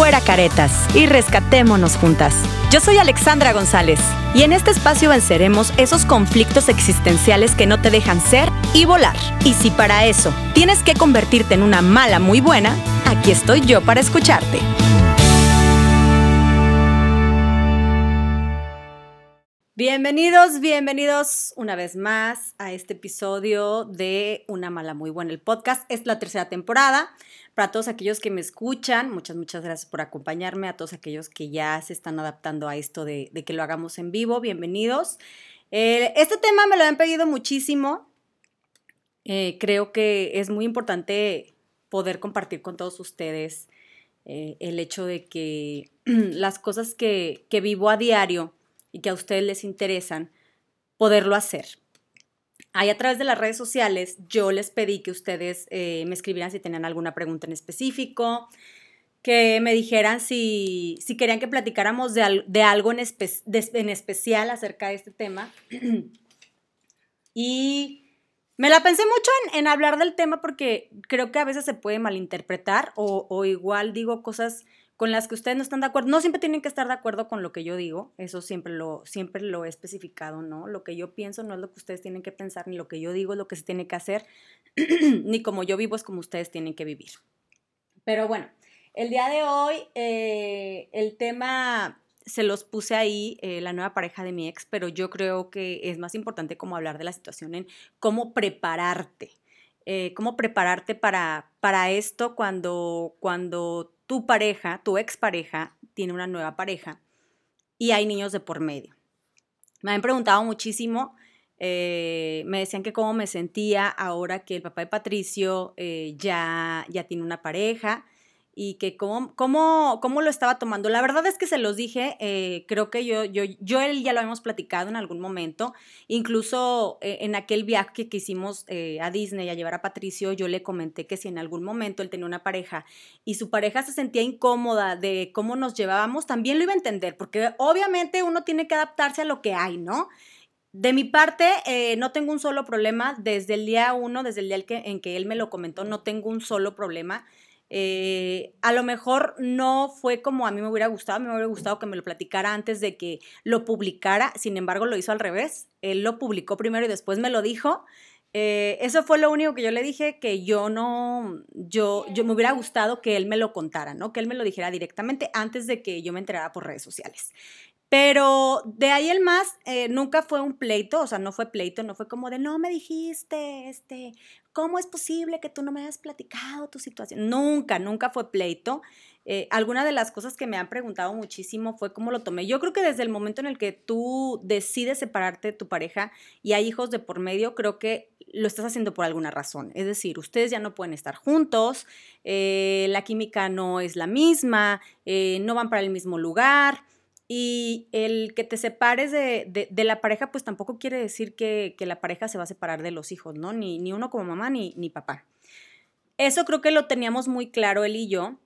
fuera caretas y rescatémonos juntas. Yo soy Alexandra González y en este espacio venceremos esos conflictos existenciales que no te dejan ser y volar. Y si para eso tienes que convertirte en una mala muy buena, aquí estoy yo para escucharte. Bienvenidos, bienvenidos una vez más a este episodio de Una mala muy buena, el podcast. Es la tercera temporada. Para todos aquellos que me escuchan, muchas, muchas gracias por acompañarme. A todos aquellos que ya se están adaptando a esto de, que lo hagamos en vivo, bienvenidos. Eh, este tema me lo han pedido muchísimo. Eh, creo que es muy importante poder compartir con todos ustedes eh, el hecho de que las cosas que, que vivo a diario, y que a ustedes les interesan, poderlo hacer. Ahí a través de las redes sociales yo les pedí que ustedes eh, me escribieran si tenían alguna pregunta en específico, que me dijeran si, si querían que platicáramos de, algo en, especial acerca de este tema. y me la pensé mucho en, hablar del tema porque creo que a veces se puede malinterpretar o igual digo cosas con las que ustedes no están de acuerdo. No siempre tienen que estar de acuerdo con lo que yo digo, eso siempre lo, siempre lo he especificado, ¿no? Lo que yo pienso no es lo que ustedes tienen que pensar, ni lo que yo digo es lo que se tiene que hacer, ni como yo vivo es como ustedes tienen que vivir. Pero bueno, el día de hoy eh, el tema se los puse ahí, eh, la nueva pareja de mi ex, pero yo creo que es más importante como hablar de la situación en cómo prepararte. Eh, cómo prepararte para, para esto cuando, cuando tu pareja, tu expareja, tiene una nueva pareja y hay niños de por medio. Me han preguntado muchísimo, eh, me decían que cómo me sentía ahora que el papá de Patricio eh, ya, ya tiene una pareja y que cómo, cómo, cómo, lo estaba tomando. La verdad es que se los dije, eh, creo que yo, yo, yo él ya lo habíamos platicado en algún momento, incluso eh, en aquel viaje que, hicimos eh, a Disney a llevar a Patricio, yo le comenté que si en algún momento él tenía una pareja y su pareja se sentía incómoda de cómo nos llevábamos, también lo iba a entender, porque obviamente uno tiene que adaptarse a lo que hay, ¿no? De mi parte, no tengo un solo problema. Desde el día uno, desde el día en que él me lo comentó, no tengo un solo problema. Eh, a lo mejor no fue como a mí me hubiera gustado, a mí me hubiera gustado que me lo platicara antes de que lo publicara, sin embargo lo hizo al revés, él lo publicó primero y después me lo dijo. Eh, eso fue lo único que yo le dije, que yo no, yo, yo me hubiera gustado que él me lo contara, ¿no? Que él me lo dijera directamente antes de que yo me enterara por redes sociales. Pero de ahí el más, eh, nunca fue un pleito, o sea, no fue pleito, no fue como de, no me dijiste, este, ¿cómo es posible que tú no me hayas platicado tu situación? Nunca, nunca fue pleito. Eh, alguna de las cosas que me han preguntado muchísimo fue cómo lo tomé. Yo creo que desde el momento en el que tú decides separarte de tu pareja y hay hijos de por medio, creo que lo estás haciendo por alguna razón. Es decir, ustedes ya no pueden estar juntos, eh, la química no es la misma, no van para el mismo lugar. Y el que te separes de, la pareja, pues tampoco quiere decir que, la pareja se va a separar de los hijos, ¿no? Ni, ni uno como mamá ni, ni papá. Eso creo que lo teníamos muy claro él y yo.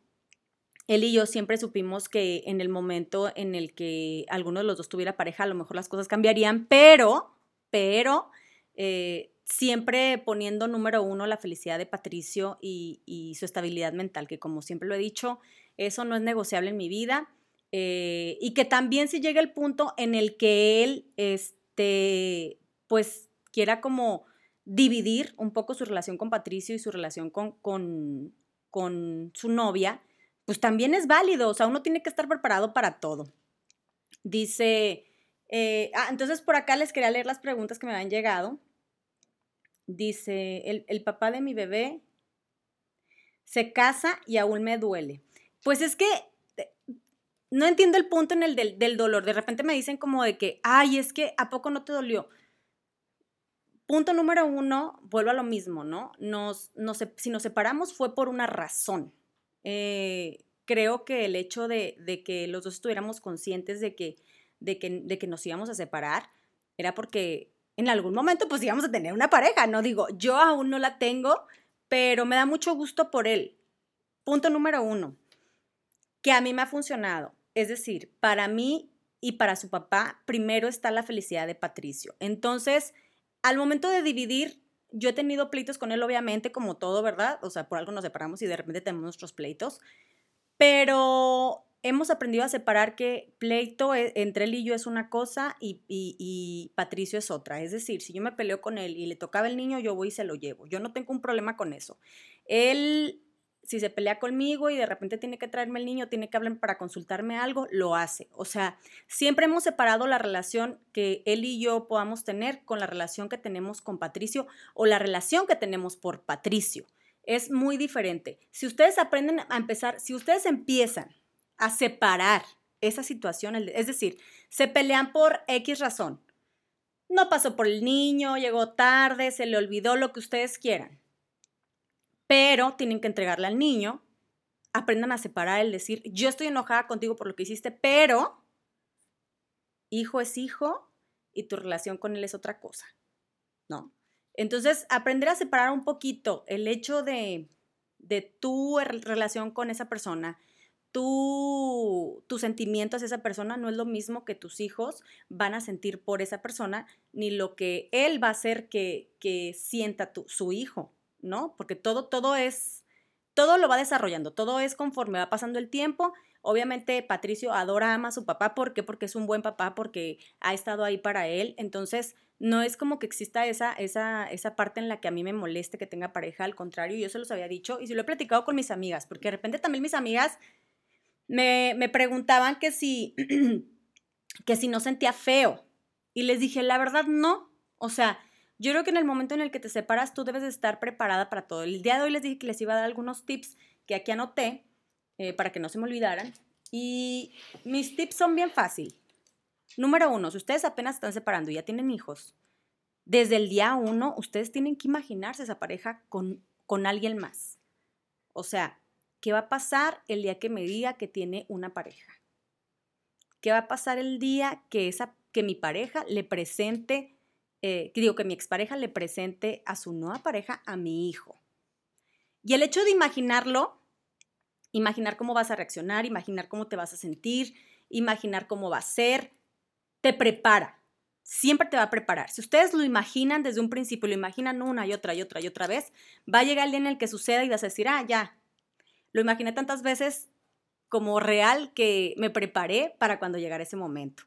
Él y yo siempre supimos que en el momento en el que alguno de los dos tuviera pareja, a lo mejor las cosas cambiarían, pero, pero, eh, siempre poniendo número uno la felicidad de Patricio y su estabilidad mental, que como siempre lo he dicho, eso no es negociable en mi vida eh, y que también si llega el punto en el que él, este, pues quiera como dividir un poco su relación con Patricio y su relación con, con, con su novia, pues también es válido, o sea, uno tiene que estar preparado para todo. Dice, eh, ah, entonces por acá les quería leer las preguntas que me han llegado. Dice, el papá de mi bebé se casa y aún me duele. Pues es que no entiendo el punto en el del, dolor. De repente me dicen como de que, ay, es que ¿a poco no te dolió? Punto número uno, vuelvo a lo mismo, ¿no? Nos, si nos separamos fue por una razón. Eh, creo que el hecho de, que los dos estuviéramos conscientes de que, de, que, de que nos íbamos a separar era porque en algún momento pues íbamos a tener una pareja, ¿no? Digo, yo aún no la tengo, pero me da mucho gusto por él. Punto número uno, que a mí me ha funcionado. Es decir, para mí y para su papá, primero está la felicidad de Patricio. Entonces, al momento de dividir, yo he tenido pleitos con él, obviamente, como todo, ¿verdad? O sea, por algo nos separamos y de repente tenemos nuestros pleitos. Pero hemos aprendido a separar que pleito e, entre él y yo es una cosa y, Patricio es otra. Es decir, si yo me peleo con él y le tocaba el niño, yo voy y se lo llevo. Yo no tengo un problema con eso. Él si se pelea conmigo y de repente tiene que traerme el niño, tiene que hablar para consultarme algo, lo hace. O sea, siempre hemos separado la relación que él y yo podamos tener con la relación que tenemos con Patricio o la relación que tenemos por Patricio. Es muy diferente. Si ustedes aprenden a empezar, si ustedes empiezan a separar esa situación, es decir, se pelean por X razón. No pasó por el niño, llegó tarde, se le olvidó lo que ustedes quieran pero tienen que entregarle al niño. Aprendan a separar el decir, yo estoy enojada contigo por lo que hiciste, pero hijo es hijo y tu relación con él es otra cosa, ¿no? Entonces, aprender a separar un poquito el hecho de, de tu relación con esa persona, tu, tu sentimiento hacia esa persona no es lo mismo que tus hijos van a sentir por esa persona, ni lo que él va a hacer que, que sienta tu, su hijo. ¿No? Porque todo, todo es, todo lo va desarrollando, todo es conforme va pasando el tiempo. Obviamente Patricio adora, ama a su papá, ¿por qué? Porque es un buen papá, porque ha estado ahí para él. Entonces, no es como que exista esa, esa, esa parte en la que a mí me moleste que tenga pareja, al contrario, yo se los había dicho y se lo he platicado con mis amigas, porque de repente también mis amigas me, me preguntaban que si, que si no sentía feo. Y les dije, la verdad no. O sea, yo creo que en el momento en el que te separas, tú debes de estar preparada para todo. El día de hoy les dije que les iba a dar algunos tips que aquí anoté eh, para que no se me olvidaran. Y mis tips son bien fácil. Número uno, si ustedes apenas están separando y ya tienen hijos, desde el día uno, ustedes tienen que imaginarse esa pareja con, con alguien más. O sea, ¿qué va a pasar el día que me diga que tiene una pareja? ¿Qué va a pasar el día que, esa, que mi pareja le presente eh, digo, que mi expareja le presente a su nueva pareja a mi hijo. Y el hecho de imaginarlo, imaginar cómo vas a reaccionar, imaginar cómo te vas a sentir, imaginar cómo va a ser, te prepara. Siempre te va a preparar. Si ustedes lo imaginan desde un principio, lo imaginan una y otra y otra y otra vez, va a llegar el día en el que suceda y vas a decir, ah, ya, lo imaginé tantas veces como real que me preparé para cuando llegara ese momento.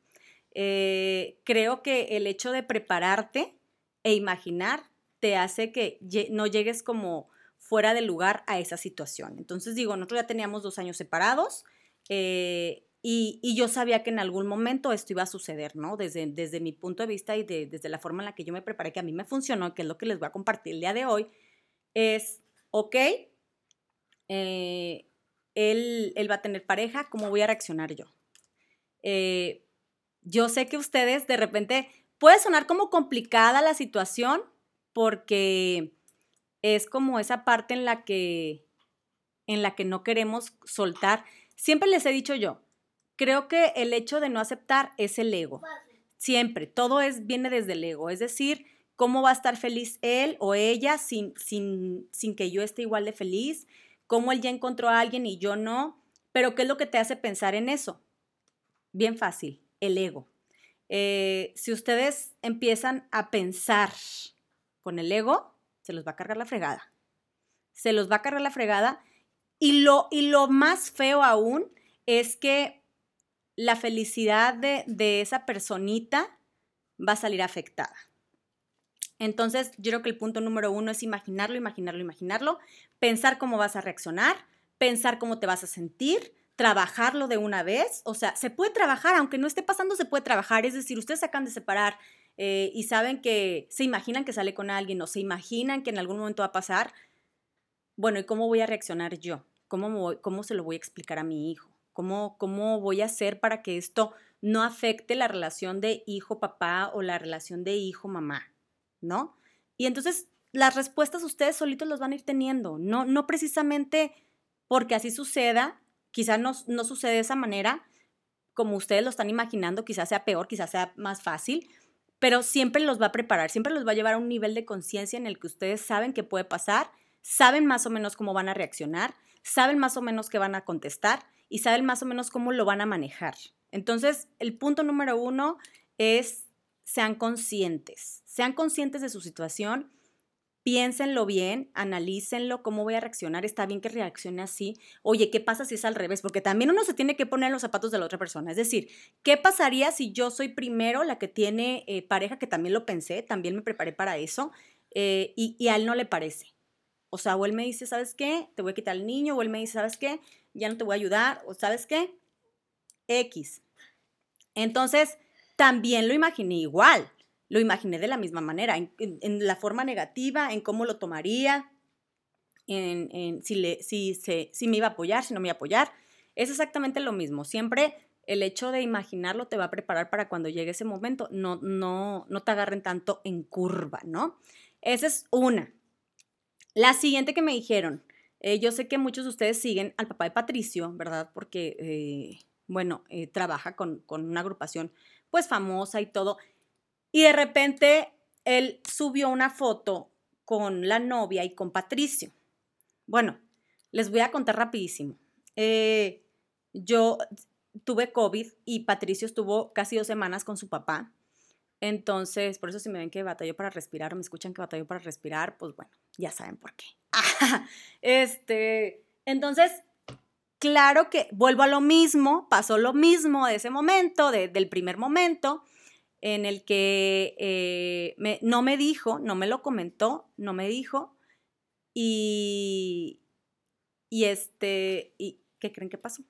Eh, creo que el hecho de prepararte e imaginar te hace que no llegues como fuera de lugar a esa situación. Entonces digo, nosotros ya teníamos dos años separados eh, y, yo sabía que en algún momento esto iba a suceder, ¿no? Desde, desde mi punto de vista y desde la forma en la que yo me preparé, que a mí me funcionó, que es lo que les voy a compartir el día de hoy, es, ok, eh, él, él, va a tener pareja, ¿cómo voy a reaccionar yo? Yo sé que ustedes de repente puede sonar como complicada la situación porque es como esa parte en la que en la que no queremos soltar. Siempre les he dicho yo, creo que el hecho de no aceptar es el ego. Siempre, todo es viene desde el ego, es decir, cómo va a estar feliz él o ella sin, sin, sin que yo esté igual de feliz, cómo él ya encontró a alguien y yo no, pero ¿qué es lo que te hace pensar en eso? Bien fácil, el ego. Eh, si ustedes empiezan a pensar con el ego, se los va a cargar la fregada. Se los va a cargar la fregada. Y lo, y lo más feo aún es que la felicidad de, de esa personita va a salir afectada. Entonces, yo creo que el punto número uno es imaginarlo, imaginarlo, imaginarlo, pensar cómo vas a reaccionar, pensar cómo te vas a sentir, trabajarlo de una vez. O sea, se puede trabajar, aunque no esté pasando, se puede trabajar. Es decir, ustedes se acaban de separar eh, y saben que se imaginan que sale con alguien o se imaginan que en algún momento va a pasar. Bueno, ¿y cómo voy a reaccionar yo? ¿Cómo, cómo se lo voy a explicar a mi hijo? ¿Cómo, ¿Cómo voy a hacer para que esto no afecte la relación de hijo-papá o la relación de hijo-mamá? ¿No? Y entonces las respuestas ustedes solitos los van a ir teniendo, no, no precisamente porque así suceda, Quizás no, no sucede de esa manera, como ustedes lo están imaginando, quizás sea peor, quizás sea más fácil, pero siempre los va a preparar, siempre los va a llevar a un nivel de conciencia en el que ustedes saben qué puede pasar, saben más o menos cómo van a reaccionar, saben más o menos qué van a contestar y saben más o menos cómo lo van a manejar. Entonces, el punto número uno es sean conscientes, sean conscientes de su situación, piénsenlo bien, analícenlo, cómo voy a reaccionar, está bien que reaccione así. Oye, ¿qué pasa si es al revés? Porque también uno se tiene que poner los zapatos de la otra persona. Es decir, ¿qué pasaría si yo soy primero la que tiene eh, pareja, que también lo pensé, también me preparé para eso, eh, y, a él no le parece? O sea, o él me dice, ¿sabes qué? Te voy a quitar al niño, o él me dice, ¿sabes qué? Ya no te voy a ayudar, o ¿sabes qué? X. Entonces, también lo imaginé igual lo imaginé de la misma manera, en, la forma negativa, en cómo lo tomaría, en, si, le, si, se, si me iba a apoyar, si no me iba a apoyar. Es exactamente lo mismo. Siempre el hecho de imaginarlo te va a preparar para cuando llegue ese momento. No, no, no te agarren tanto en curva, ¿no? Esa es una. La siguiente que me dijeron, eh, yo sé que muchos de ustedes siguen al papá de Patricio, ¿verdad? Porque, eh, bueno, eh, trabaja con, con una agrupación pues famosa y todo. Y de repente él subió una foto con la novia y con Patricio. Bueno, les voy a contar rapidísimo. Eh, yo tuve COVID y Patricio estuvo casi dos semanas con su papá. Entonces, por eso si me ven que batalló para respirar o me escuchan que batalló para respirar, pues bueno, ya saben por qué. este, entonces, claro que vuelvo a lo mismo, pasó lo mismo de ese momento, del primer momento en el que eh, no me dijo, no me lo comentó, no me dijo, y, y este, y, ¿qué creen que pasó?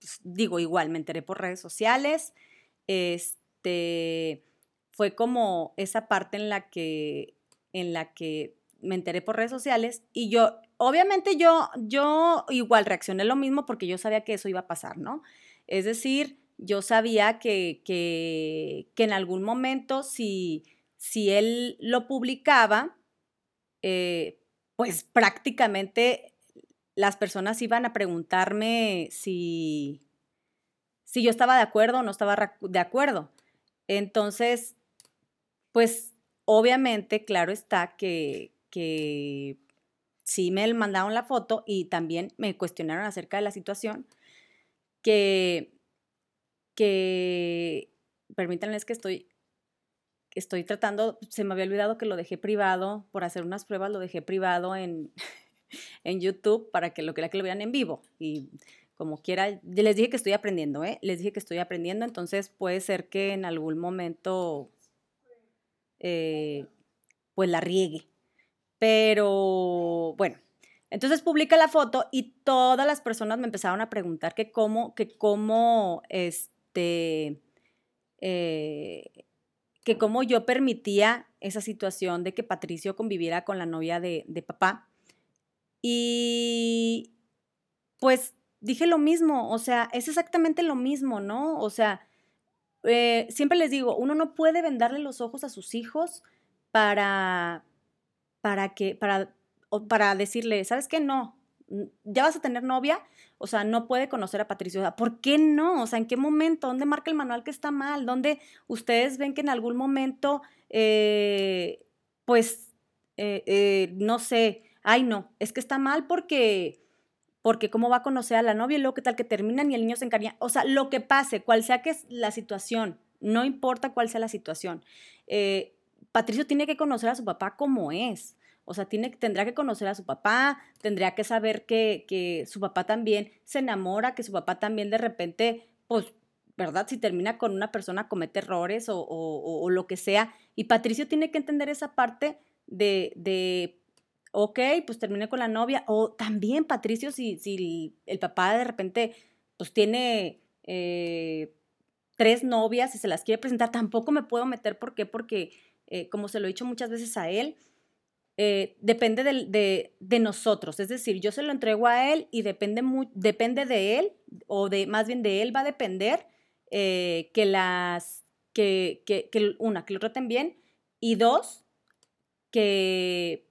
Pues, digo, igual, me enteré por redes sociales, este, fue como esa parte en la que, en la que me enteré por redes sociales y yo, obviamente yo, yo igual reaccioné lo mismo porque yo sabía que eso iba a pasar, ¿no? Es decir, yo sabía que, que, en algún momento si, si él lo publicaba, eh, pues prácticamente las personas iban a preguntarme si, si yo estaba de acuerdo o no estaba de acuerdo. Entonces, pues obviamente, claro está que, que sí me mandaron la foto y también me cuestionaron acerca de la situación, que que, permítanles que estoy, estoy tratando, se me había olvidado que lo dejé privado, por hacer unas pruebas lo dejé privado en, en YouTube para que lo que, que lo vean en vivo. Y como quiera, les dije que estoy aprendiendo, ¿eh? Les dije que estoy aprendiendo, entonces puede ser que en algún momento eh, pues la riegue. Pero bueno, entonces publica la foto y todas las personas me empezaron a preguntar que cómo, que cómo, este, este, eh, que como yo permitía esa situación de que Patricio conviviera con la novia de, papá. Y pues dije lo mismo, o sea, es exactamente lo mismo, ¿no? O sea, eh, siempre les digo, uno no puede vendarle los ojos a sus hijos para, para que, para, para decirle, ¿sabes qué? No, ya vas a tener novia, o sea, no puede conocer a Patricio. ¿Por qué no? O sea, ¿en qué momento? ¿Dónde marca el manual que está mal? ¿Dónde ustedes ven que en algún momento, eh, pues, eh, eh, no sé, ay no, es que está mal porque, porque cómo va a conocer a la novia y luego qué tal que terminan y el niño se encariña. O sea, lo que pase, cual sea que es la situación, no importa cuál sea la situación. Patricio tiene que conocer a su papá como es. O sea, tiene, tendrá que conocer a su papá, tendría que saber que, que su papá también se enamora, que su papá también de repente, pues, ¿verdad? Si termina con una persona, comete errores o, o, o lo que sea. Y Patricio tiene que entender esa parte de, de ok, pues termine con la novia. O también Patricio, si, si el papá de repente, pues tiene eh, tres novias y se las quiere presentar, tampoco me puedo meter. ¿Por qué? Porque, eh, como se lo he dicho muchas veces a él, eh, depende de, de, nosotros. Es decir, yo se lo entrego a él y depende, depende de él, o de más bien de él va a depender eh, que las, que, que, que, una, que lo traten bien, y dos, que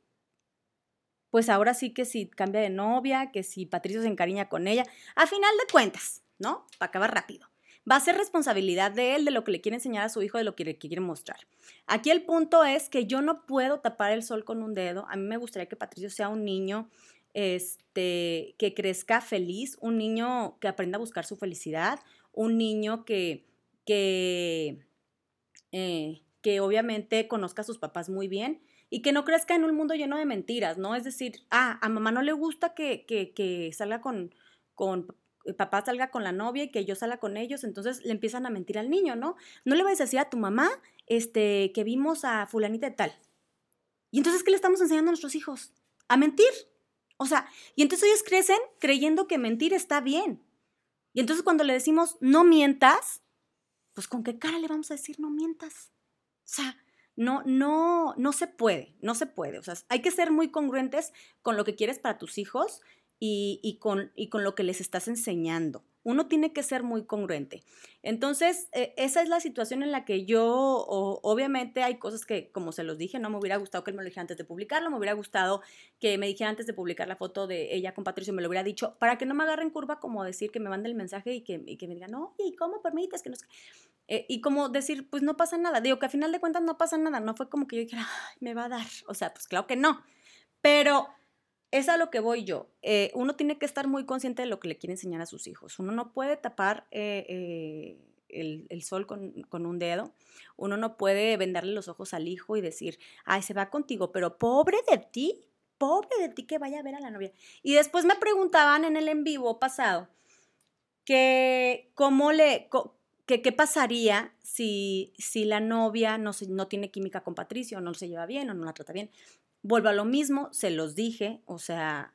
pues ahora sí que si cambia de novia, que si Patricio se encariña con ella, a final de cuentas, ¿no? Para acabar rápido va a ser responsabilidad de él de lo que le quiere enseñar a su hijo, de lo que le quiere mostrar. Aquí el punto es que yo no puedo tapar el sol con un dedo. A mí me gustaría que Patricio sea un niño este, que crezca feliz, un niño que aprenda a buscar su felicidad, un niño que, que, eh, que obviamente conozca a sus papás muy bien y que no crezca en un mundo lleno de mentiras, ¿no? Es decir, ah, a mamá no le gusta que, que, que salga con, con papá salga con la novia y que yo salga con ellos, entonces le empiezan a mentir al niño, ¿no? No le vayas a decir a tu mamá este, que vimos a fulanita de tal. Y entonces, ¿qué le estamos enseñando a nuestros hijos? A mentir. O sea, y entonces ellos crecen creyendo que mentir está bien. Y entonces cuando le decimos no mientas, pues con qué cara le vamos a decir no mientas. O sea, no, no, no se puede, no se puede. O sea, hay que ser muy congruentes con lo que quieres para tus hijos y, con, y con lo que les estás enseñando. Uno tiene que ser muy congruente. Entonces, e, esa es la situación en la que yo, obviamente hay cosas que, como se los dije, no me hubiera gustado que él me lo dijera antes de publicarlo, me hubiera gustado que me dijera antes de publicar la foto de ella con Patricio, me lo hubiera dicho, para que no me agarren curva como decir que me mande el mensaje y que, y que me digan, no, ¿y cómo permites que no eh, y como decir, pues no pasa nada. Digo que a final de cuentas no pasa nada, no fue como que yo dijera, me va a dar. O sea, pues claro que no. Pero es a lo que voy yo. Eh, uno tiene que estar muy consciente de lo que le quiere enseñar a sus hijos. Uno no puede tapar eh, eh, el, sol con, un dedo. Uno no puede vendarle los ojos al hijo y decir, ay, se va contigo, pero pobre de ti, pobre de ti que vaya a ver a la novia. Y después me preguntaban en el en vivo pasado que cómo le... ¿Qué pasaría si, si la novia no, no tiene química con Patricio, no se lleva bien o no la trata bien? Vuelvo a lo mismo, se los dije, o sea,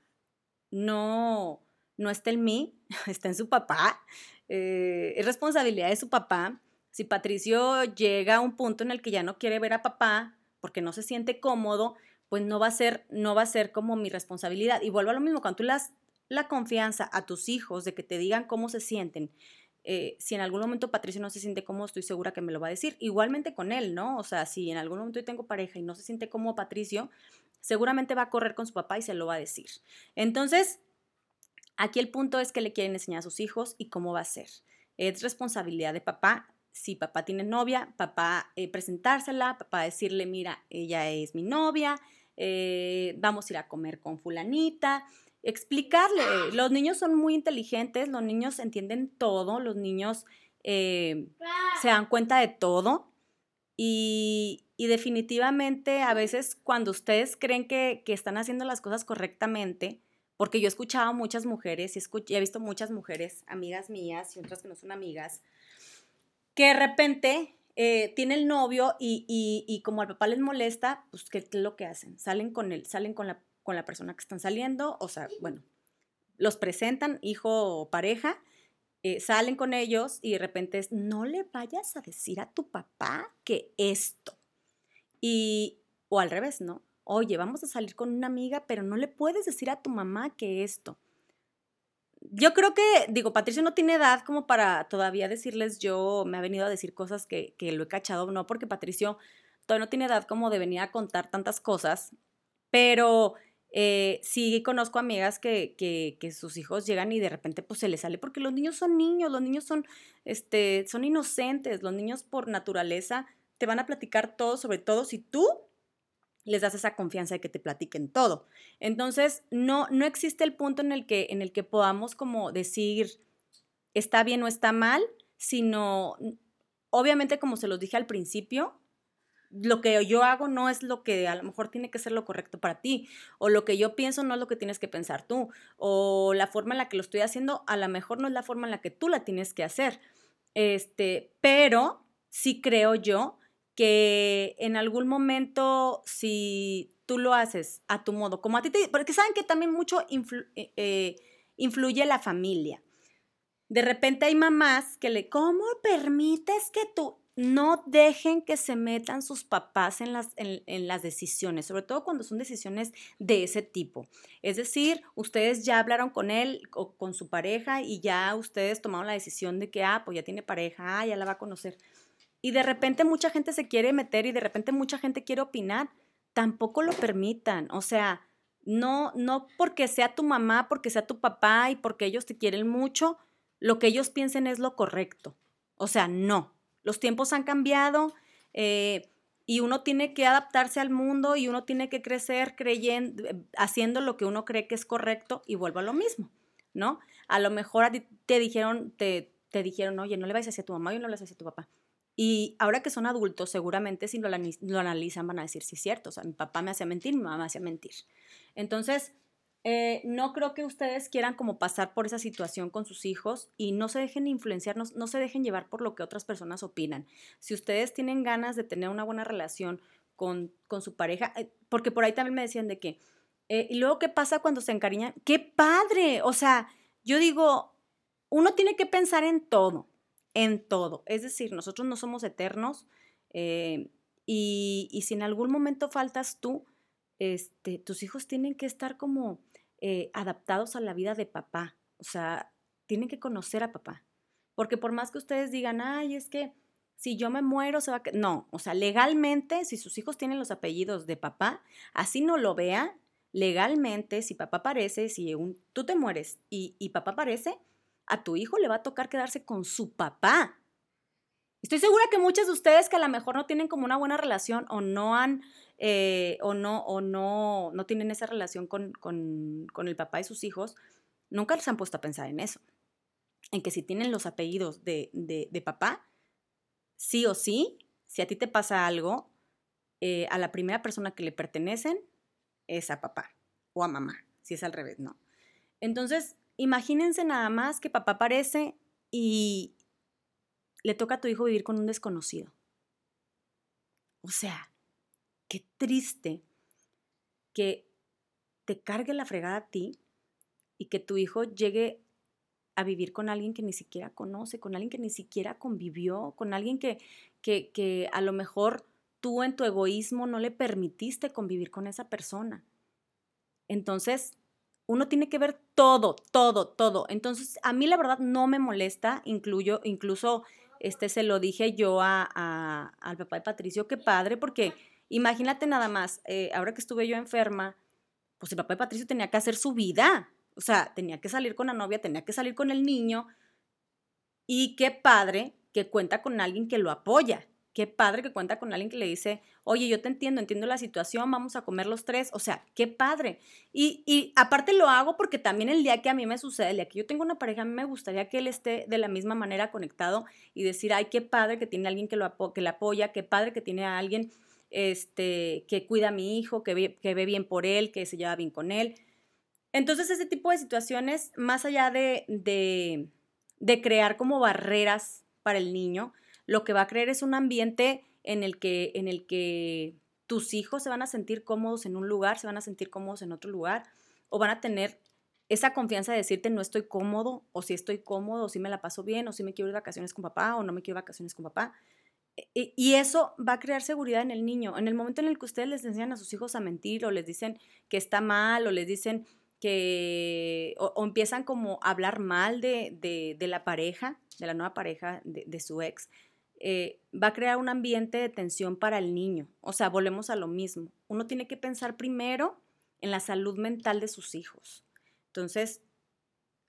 no, no está en mí, está en su papá, eh, es responsabilidad de su papá. Si Patricio llega a un punto en el que ya no quiere ver a papá porque no se siente cómodo, pues no va a ser, no va a ser como mi responsabilidad. Y vuelvo a lo mismo, cuando tú le das la confianza a tus hijos de que te digan cómo se sienten, eh, si en algún momento Patricio no se siente cómodo, estoy segura que me lo va a decir. Igualmente con él, ¿no? O sea, si en algún momento yo tengo pareja y no se siente cómodo Patricio, seguramente va a correr con su papá y se lo va a decir. Entonces, aquí el punto es que le quieren enseñar a sus hijos y cómo va a ser. Es responsabilidad de papá. Si papá tiene novia, papá eh, presentársela, papá decirle, mira, ella es mi novia, eh, vamos a ir a comer con fulanita, explicarle. Los niños son muy inteligentes, los niños entienden todo, los niños eh, se dan cuenta de todo y, definitivamente a veces cuando ustedes creen que, están haciendo las cosas correctamente, porque yo he escuchado a muchas mujeres y he visto muchas mujeres, amigas mías y otras que no son amigas, que de repente eh, tiene el novio y, y, como al papá les molesta, pues ¿qué es lo que hacen? Salen con él, salen con la con la persona que están saliendo, o sea, bueno, los presentan, hijo o pareja, eh, salen con ellos y de repente es, no le vayas a decir a tu papá que esto. Y, o al revés, ¿no? Oye, vamos a salir con una amiga, pero no le puedes decir a tu mamá que esto. Yo creo que, digo, Patricio no tiene edad como para todavía decirles yo, me ha venido a decir cosas que, que lo he cachado, no, porque Patricio todavía no tiene edad como de venir a contar tantas cosas, pero eh, sí conozco amigas que, que, sus hijos llegan y de repente pues se les sale porque los niños son niños, los niños son, este, son inocentes, los niños por naturaleza te van a platicar todo, sobre todo si tú les das esa confianza de que te platiquen todo. Entonces, no, no existe el punto en el, que, en el que podamos como decir está bien o está mal, sino, obviamente como se los dije al principio, lo que yo hago no es lo que a lo mejor tiene que ser lo correcto para ti, o lo que yo pienso no es lo que tienes que pensar tú, o la forma en la que lo estoy haciendo a lo mejor no es la forma en la que tú la tienes que hacer. Este, pero sí creo yo que en algún momento si tú lo haces a tu modo, como a ti te, porque saben que también mucho eh, eh, influye la familia. De repente hay mamás que le, ¿cómo permites que tú? No dejen que se metan sus papás en las, en, las, decisiones, sobre todo cuando son decisiones de ese tipo. Es decir, ustedes ya hablaron con él o con su pareja y ya ustedes tomaron la decisión de que, ah, pues ya tiene pareja, ah, ya la va a conocer. Y de repente mucha gente se quiere meter y de repente mucha gente quiere opinar. Tampoco lo permitan. O sea, no, no porque sea tu mamá, porque sea tu papá y porque ellos te quieren mucho, lo que ellos piensen es lo correcto. O sea, no los tiempos han cambiado eh, y uno tiene que adaptarse al mundo y uno tiene que crecer creyendo, eh, haciendo lo que uno cree que es correcto y vuelvo a lo mismo, ¿no? A lo mejor te dijeron, te, te dijeron, oye, no le vayas hacia tu mamá y no le vayas hacia tu papá. Y ahora que son adultos, seguramente si lo, analizan van a decir, sí, cierto, o sea, mi papá me hacía mentir, mi mamá me hacía mentir. Entonces, eh, no creo que ustedes quieran como pasar por esa situación con sus hijos y no se dejen influenciar, no, se dejen llevar por lo que otras personas opinan. Si ustedes tienen ganas de tener una buena relación con, su pareja, eh, porque por ahí también me decían de que, eh, y luego qué pasa cuando se encariñan, qué padre, o sea, yo digo, uno tiene que pensar en todo en todo. Es decir, nosotros no somos eternos eh, y, si en algún momento faltas tú, este, tus hijos tienen que estar como eh, adaptados a la vida de papá. O sea, tienen que conocer a papá. Porque por más que ustedes digan, ay, es que si yo me muero se va a... No, o sea, legalmente, si sus hijos tienen los apellidos de papá, así no lo vean, legalmente, si papá aparece, si tú te mueres y, y papá aparece, a tu hijo le va a tocar quedarse con su papá. Estoy segura que muchas de ustedes que a lo mejor no tienen como una buena relación o no han, eh, o no, o no, no tienen esa relación con, el papá de sus hijos, nunca les han puesto a pensar en eso. En que si tienen los apellidos de, de, papá, sí o sí, si a ti te pasa algo, eh, a la primera persona que le pertenecen es a papá o a mamá, si es al revés, no. Entonces, Imagínense nada más que papá aparece y le toca a tu hijo vivir con un desconocido. O sea, qué triste que te cargue la fregada a ti y que tu hijo llegue a vivir con alguien que ni siquiera conoce, con alguien que ni siquiera convivió, con alguien que, que, que a lo mejor tú en tu egoísmo no le permitiste convivir con esa persona. Entonces, uno tiene que ver todo, todo, todo. Entonces, a mí la verdad no me molesta, incluyo, incluso este se lo dije yo a, al papá de Patricio, qué padre, porque imagínate nada más, eh, ahora que estuve yo enferma, pues el papá de Patricio tenía que hacer su vida, o sea, tenía que salir con la novia, tenía que salir con el niño, y qué padre que cuenta con alguien que lo apoya, qué padre que cuenta con alguien que le dice, oye, yo te entiendo, entiendo la situación, vamos a comer los tres, o sea, qué padre. Y, y aparte lo hago porque también el día que a mí me sucede, el día que yo tengo una pareja, a mí me gustaría que él esté de la misma manera conectado y decir, ay, qué padre que tiene alguien que, lo que le apoya, qué padre que tiene a alguien este, que cuida a mi hijo, que ve, bien por él, que se lleva bien con él. Entonces, ese tipo de situaciones, más allá de, crear como barreras para el niño, lo que va a crear es un ambiente en el que, en el que tus hijos se van a sentir cómodos en un lugar, se van a sentir cómodos en otro lugar, o van a tener esa confianza de decirte no estoy cómodo, o si estoy cómodo, o si me la paso bien, o si me quiero ir de vacaciones con papá, o no me quiero ir de vacaciones con papá. Y eso va a crear seguridad en el niño. En el momento en el que ustedes les enseñan a sus hijos a mentir, o les dicen que está mal, o les dicen que, o, empiezan como a hablar mal de, la pareja, de la nueva pareja de su ex, eh, va a crear un ambiente de tensión para el niño. O sea, volvemos a lo mismo. Uno tiene que pensar primero en la salud mental de sus hijos. Entonces,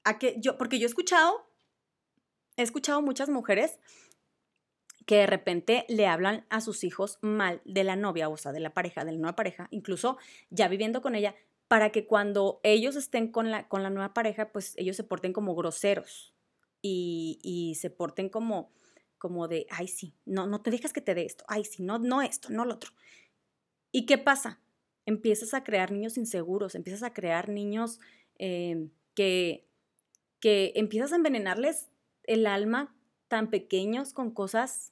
a que yo, porque yo he escuchado, he escuchado muchas mujeres que de repente le hablan a sus hijos mal de la novia, o sea, de la pareja, de la nueva pareja, incluso ya viviendo con ella, para que cuando ellos estén con la, con la nueva pareja, pues ellos se porten como groseros y, y se porten como, como de, ay, sí, no, no te dejas que te dé esto, ay, sí, no, no esto, no lo otro. ¿Y qué pasa? Empiezas a crear niños inseguros, empiezas a crear niños em, que, que empiezas a envenenarles el alma tan pequeños con cosas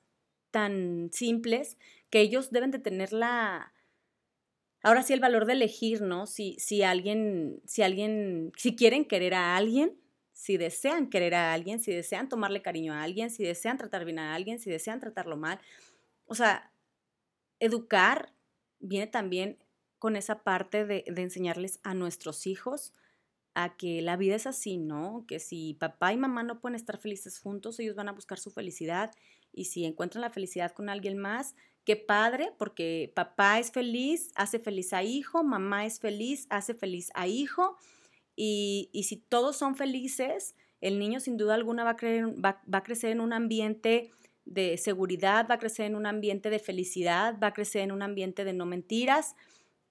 tan simples que ellos deben de tener la, ahora sí el valor de elegir, ¿no? Si, si alguien, si alguien, si quieren querer a alguien, si desean querer a alguien, si desean tomarle cariño a alguien, si desean tratar bien a alguien, si desean tratarlo mal. O sea, educar viene también con esa parte de, enseñarles a nuestros hijos a que la vida es así, ¿no? Que si papá y mamá no pueden estar felices juntos, ellos van a buscar su felicidad y si encuentran la felicidad con alguien más, qué padre, porque papá es feliz, hace feliz a hijo, mamá es feliz, hace feliz a hijo y, si todos son felices, el niño sin duda alguna va a, va a crecer en un ambiente de seguridad, va a crecer en un ambiente de felicidad, va a crecer en un ambiente de no mentiras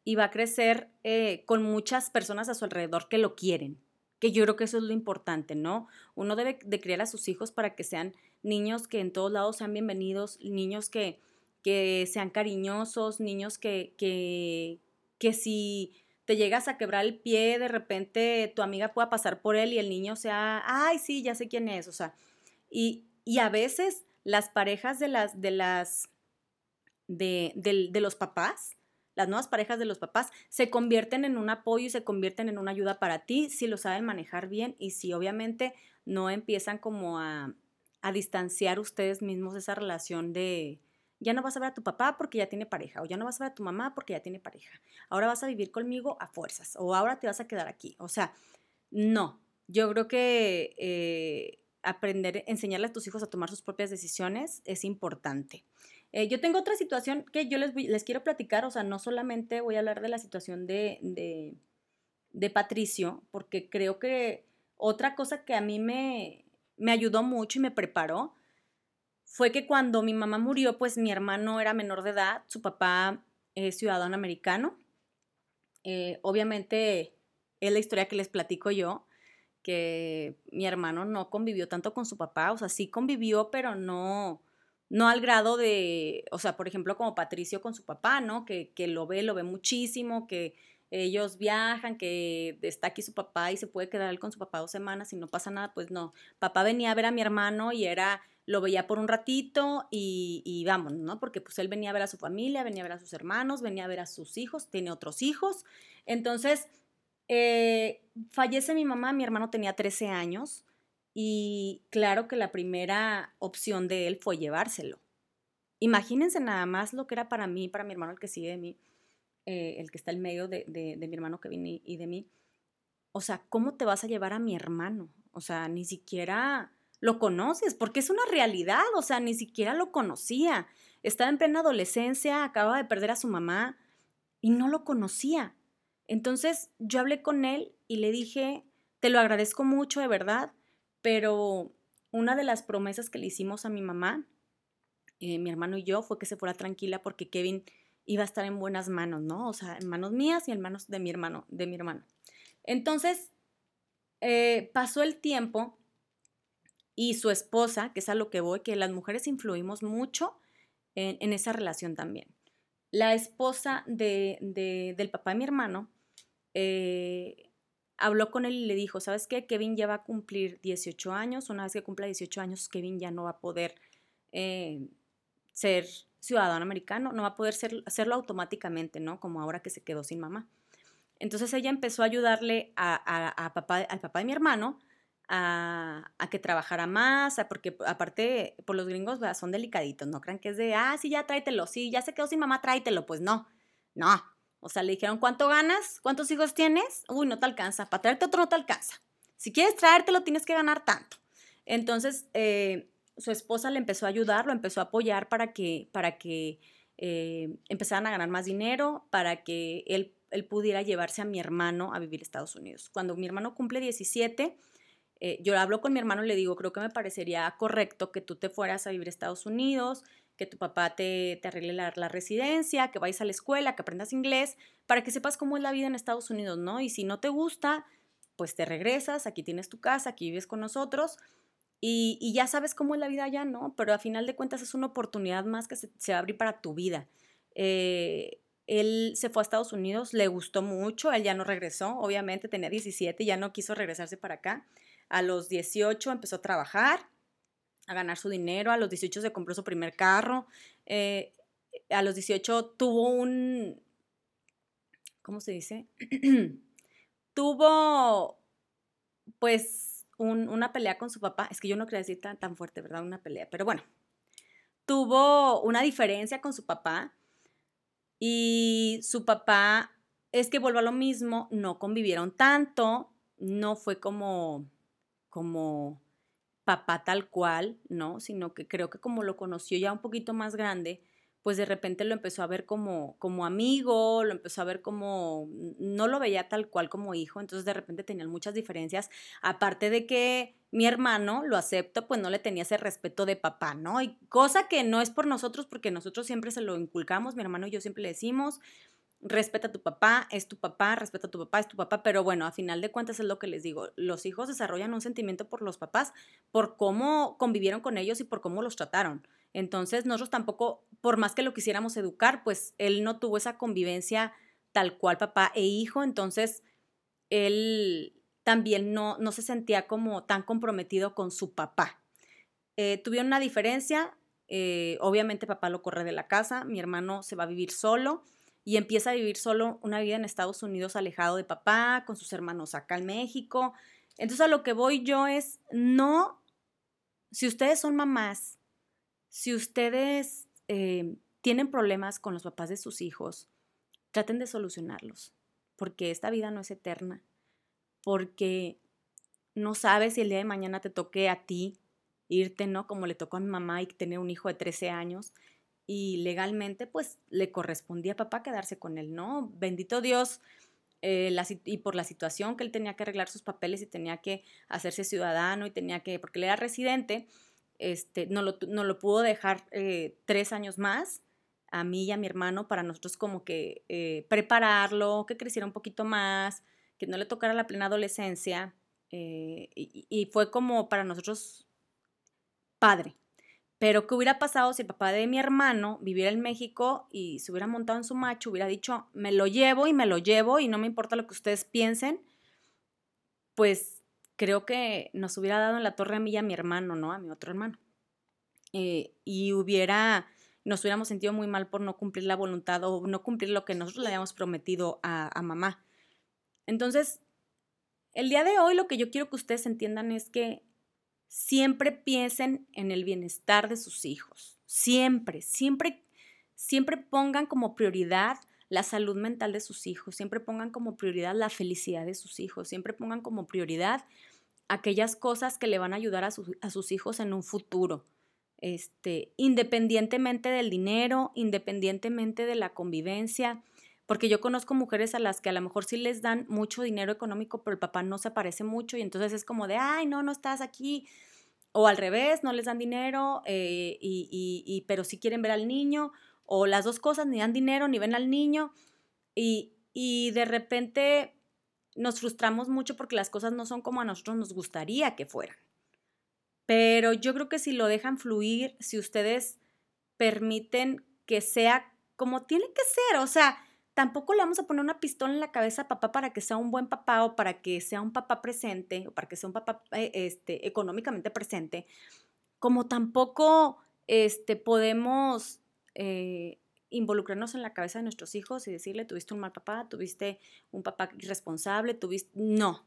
y va a crecer eh, con muchas personas a su alrededor que lo quieren, que yo creo que eso es lo importante, ¿no? Uno debe de criar a sus hijos para que sean niños que en todos lados sean bienvenidos, niños que, que sean cariñosos, niños que, que, que si te llegas a quebrar el pie, de repente tu amiga pueda pasar por él y el niño sea, ay, sí, ya sé quién es, o sea, y, y a veces las parejas de las, de las, de, de, de los papás, las nuevas parejas de los papás se convierten en un apoyo y se convierten en una ayuda para ti si lo saben manejar bien y si obviamente no empiezan como a, a distanciar ustedes mismos esa relación de ya no vas a ver a tu papá porque ya tiene pareja o ya no vas a ver a tu mamá porque ya tiene pareja. Ahora vas a vivir conmigo a fuerzas o ahora te vas a quedar aquí. O sea, no. Yo creo que eh, aprender, enseñarle a tus hijos a tomar sus propias decisiones es importante. Eh, yo tengo otra situación que yo les, les quiero platicar, o sea, no solamente voy a hablar de la situación de, de, de Patricio, porque creo que otra cosa que a mí me, me ayudó mucho y me preparó fue que cuando mi mamá murió, pues mi hermano era menor de edad, su papá es ciudadano americano. Eh, obviamente es la historia que les platico yo, que mi hermano no convivió tanto con su papá, o sea, sí convivió, pero no, no al grado de, o sea, por ejemplo, como Patricio con su papá, ¿no? Que, que lo ve, lo ve muchísimo, que ellos viajan, que está aquí su papá y se puede quedar él con su papá dos semanas y no pasa nada, pues no. Papá venía a ver a mi hermano y era, lo veía por un ratito y, y vamos, ¿no? Porque pues él venía a ver a su familia, venía a ver a sus hermanos, venía a ver a sus hijos, tiene otros hijos. Entonces, eh, fallece mi mamá, mi hermano tenía 13 años y claro que la primera opción de él fue llevárselo. Imagínense nada más lo que era para mí, para mi hermano, el que sigue de mí eh, el que está en medio de, mi hermano Kevin y, y de mí, o sea, ¿cómo te vas a llevar a mi hermano? O sea, ni siquiera lo conoces, porque es una realidad, o sea, ni siquiera lo conocía. Estaba en plena adolescencia, acababa de perder a su mamá y no lo conocía. Entonces yo hablé con él y le dije, te lo agradezco mucho, de verdad, pero una de las promesas que le hicimos a mi mamá, eh, mi hermano y yo, fue que se fuera tranquila porque Kevin iba a estar en buenas manos, ¿no? O sea, en manos mías y en manos de mi hermano, de mi hermano. Entonces, eh, pasó el tiempo y su esposa, que es a lo que voy, que las mujeres influimos mucho en, esa relación también. La esposa de, del papá de mi hermano eh, habló con él y le dijo, ¿sabes qué? Kevin ya va a cumplir 18 años, una vez que cumpla 18 años, Kevin ya no va a poder eh, ser ciudadano americano, no va a poder ser, hacerlo automáticamente, ¿no? Como ahora que se quedó sin mamá. Entonces ella empezó a ayudarle a, papá, al papá de mi hermano a, que trabajara más, porque aparte por los gringos son delicaditos, no crean que es de, ah, sí, ya tráetelo, sí, ya se quedó sin mamá, tráetelo, pues no, no. O sea, le dijeron, ¿cuánto ganas? ¿Cuántos hijos tienes? Uy, no te alcanza, para traerte otro no te alcanza. Si quieres traértelo, tienes que ganar tanto. Entonces, eh, su esposa le empezó a ayudar, lo empezó a apoyar para que, para que eh, empezaran a ganar más dinero, para que él, pudiera llevarse a mi hermano a vivir a Estados Unidos. Cuando mi hermano cumple 17, eh, yo hablo con mi hermano y le digo, creo que me parecería correcto que tú te fueras a vivir a Estados Unidos, que tu papá te, te arregle la, residencia, que vayas a la escuela, que aprendas inglés, para que sepas cómo es la vida en Estados Unidos, ¿no? Y si no te gusta, pues te regresas, aquí tienes tu casa, aquí vives con nosotros y, ya sabes cómo es la vida allá, ¿no? Pero a final de cuentas es una oportunidad más que se, va a abrir para tu vida. Eh, él se fue a Estados Unidos, le gustó mucho, él ya no regresó, obviamente tenía 17 y ya no quiso regresarse para acá. A los 18 empezó a trabajar, a ganar su dinero, a los 18 se compró su primer carro, eh, a los 18 tuvo un, ¿cómo se dice? tuvo, pues, una pelea con su papá. Es que yo no quería decir tan, tan fuerte, ¿verdad? Una pelea. Pero bueno, tuvo una diferencia con su papá y su papá es que vuelvo a lo mismo, no convivieron tanto, no fue como, como papá tal cual, ¿no? Sino que creo que como lo conoció ya un poquito más grande, pues de repente lo empezó a ver como, como amigo, lo empezó a ver como, no lo veía tal cual como hijo, entonces de repente tenían muchas diferencias, aparte de que mi hermano, lo acepto, pues no le tenía ese respeto de papá, ¿no? Y cosa que no es por nosotros, porque nosotros siempre se lo inculcamos, mi hermano y yo siempre le decimos, respeta a tu papá, es tu papá, respeta a tu papá, es tu papá, pero bueno, a final de cuentas es lo que les digo, los hijos desarrollan un sentimiento por los papás, por cómo convivieron con ellos y por cómo los trataron. Entonces nosotros tampoco, por más que lo quisiéramos educar, pues él no tuvo esa convivencia tal cual papá e hijo, entonces él también no, no se sentía como tan comprometido con su papá. Eh, tuvieron una diferencia, eh, obviamente papá lo corre de la casa, mi hermano se va a vivir solo y empieza a vivir solo una vida en Estados Unidos alejado de papá, con sus hermanos acá en México. Entonces a lo que voy yo es, no, si ustedes son mamás, si ustedes eh, tienen problemas con los papás de sus hijos, traten de solucionarlos, porque esta vida no es eterna, porque no sabes si el día de mañana te toque a ti irte, ¿no? Como le tocó a mi mamá y tener un hijo de 13 años y legalmente pues le correspondía a papá quedarse con él, ¿no? Bendito Dios. Eh, y por la situación que él tenía que arreglar sus papeles y tenía que hacerse ciudadano y tenía que, porque él era residente, este, no, lo, no lo pudo dejar eh, tres años más a mí y a mi hermano para nosotros como que eh, prepararlo, que creciera un poquito más, que no le tocara la plena adolescencia. y, fue como para nosotros padre. Pero ¿qué hubiera pasado si el papá de mi hermano viviera en México y se hubiera montado en su macho, hubiera dicho, me lo llevo y me lo llevo y no me importa lo que ustedes piensen? Pues creo que nos hubiera dado en la torre a mí y a mi hermano, ¿no? A mi otro hermano. Eh, y hubiera, nos hubiéramos sentido muy mal por no cumplir la voluntad o no cumplir lo que nosotros le habíamos prometido a, a mamá. Entonces, el día de hoy lo que yo quiero que ustedes entiendan es que siempre piensen en el bienestar de sus hijos. Siempre, siempre, siempre pongan como prioridad la salud mental de sus hijos, siempre pongan como prioridad la felicidad de sus hijos, siempre pongan como prioridad aquellas cosas que le van a ayudar a, sus hijos en un futuro. Este, independientemente del dinero, independientemente de la convivencia, porque yo conozco mujeres a las que a lo mejor sí les dan mucho dinero económico, pero el papá no se aparece mucho y entonces es como de, ay, no, no estás aquí. O al revés, no les dan dinero, eh, y, pero sí quieren ver al niño, o las dos cosas, ni dan dinero ni ven al niño, y, y de repente nos frustramos mucho porque las cosas no son como a nosotros nos gustaría que fueran. Pero yo creo que si lo dejan fluir, si ustedes permiten que sea como tiene que ser, o sea, tampoco le vamos a poner una pistola en la cabeza a papá para que sea un buen papá o para que sea un papá presente o para que sea un papá eh, este, económicamente presente, como tampoco este, podemos eh, involucrarnos en la cabeza de nuestros hijos y decirle, tuviste un mal papá, tuviste un papá irresponsable, tuviste... No,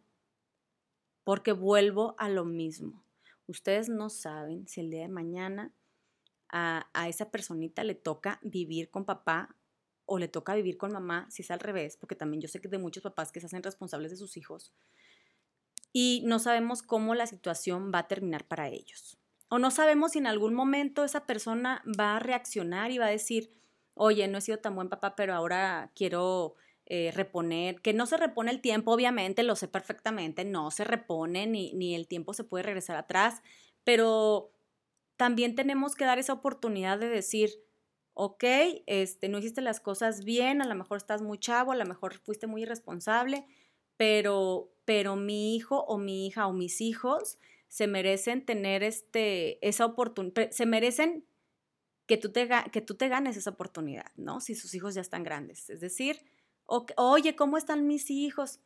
porque vuelvo a lo mismo. Ustedes no saben si el día de mañana a, a esa personita le toca vivir con papá o le toca vivir con mamá, si es al revés, porque también yo sé que de muchos papás que se hacen responsables de sus hijos y no sabemos cómo la situación va a terminar para ellos. O no sabemos si en algún momento esa persona va a reaccionar y va a decir, oye, no he sido tan buen papá, pero ahora quiero eh, reponer, que no se repone el tiempo, obviamente, lo sé perfectamente, no se repone ni, ni el tiempo se puede regresar atrás, pero también tenemos que dar esa oportunidad de decir, ok, este, no hiciste las cosas bien, a lo mejor estás muy chavo, a lo mejor fuiste muy irresponsable, pero, pero mi hijo o mi hija o mis hijos se merecen tener este, esa oportunidad, se merecen que tú, te, que tú te ganes esa oportunidad, ¿no? Si sus hijos ya están grandes. Es decir, oye, ¿cómo están mis hijos?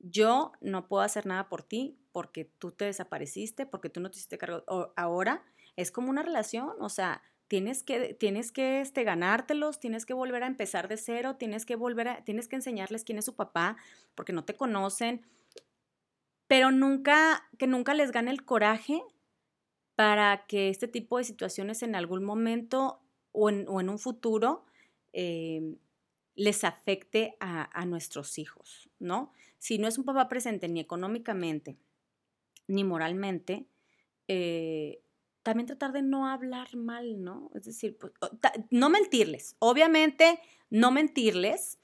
Yo no puedo hacer nada por ti porque tú te desapareciste, porque tú no te hiciste cargo. ahora es como una relación, o sea, tienes que, tienes que este, ganártelos, tienes que volver a empezar de cero, tienes que volver a, tienes que enseñarles quién es su papá, porque no te conocen, pero nunca, que nunca les gane el coraje para que este tipo de situaciones en algún momento o en, un futuro em, les afecte a, nuestros hijos, ¿no? Si no es un papá presente ni económicamente ni moralmente, eh, también tratar de no hablar mal, ¿no? Es decir, pues, no mentirles, obviamente no mentirles,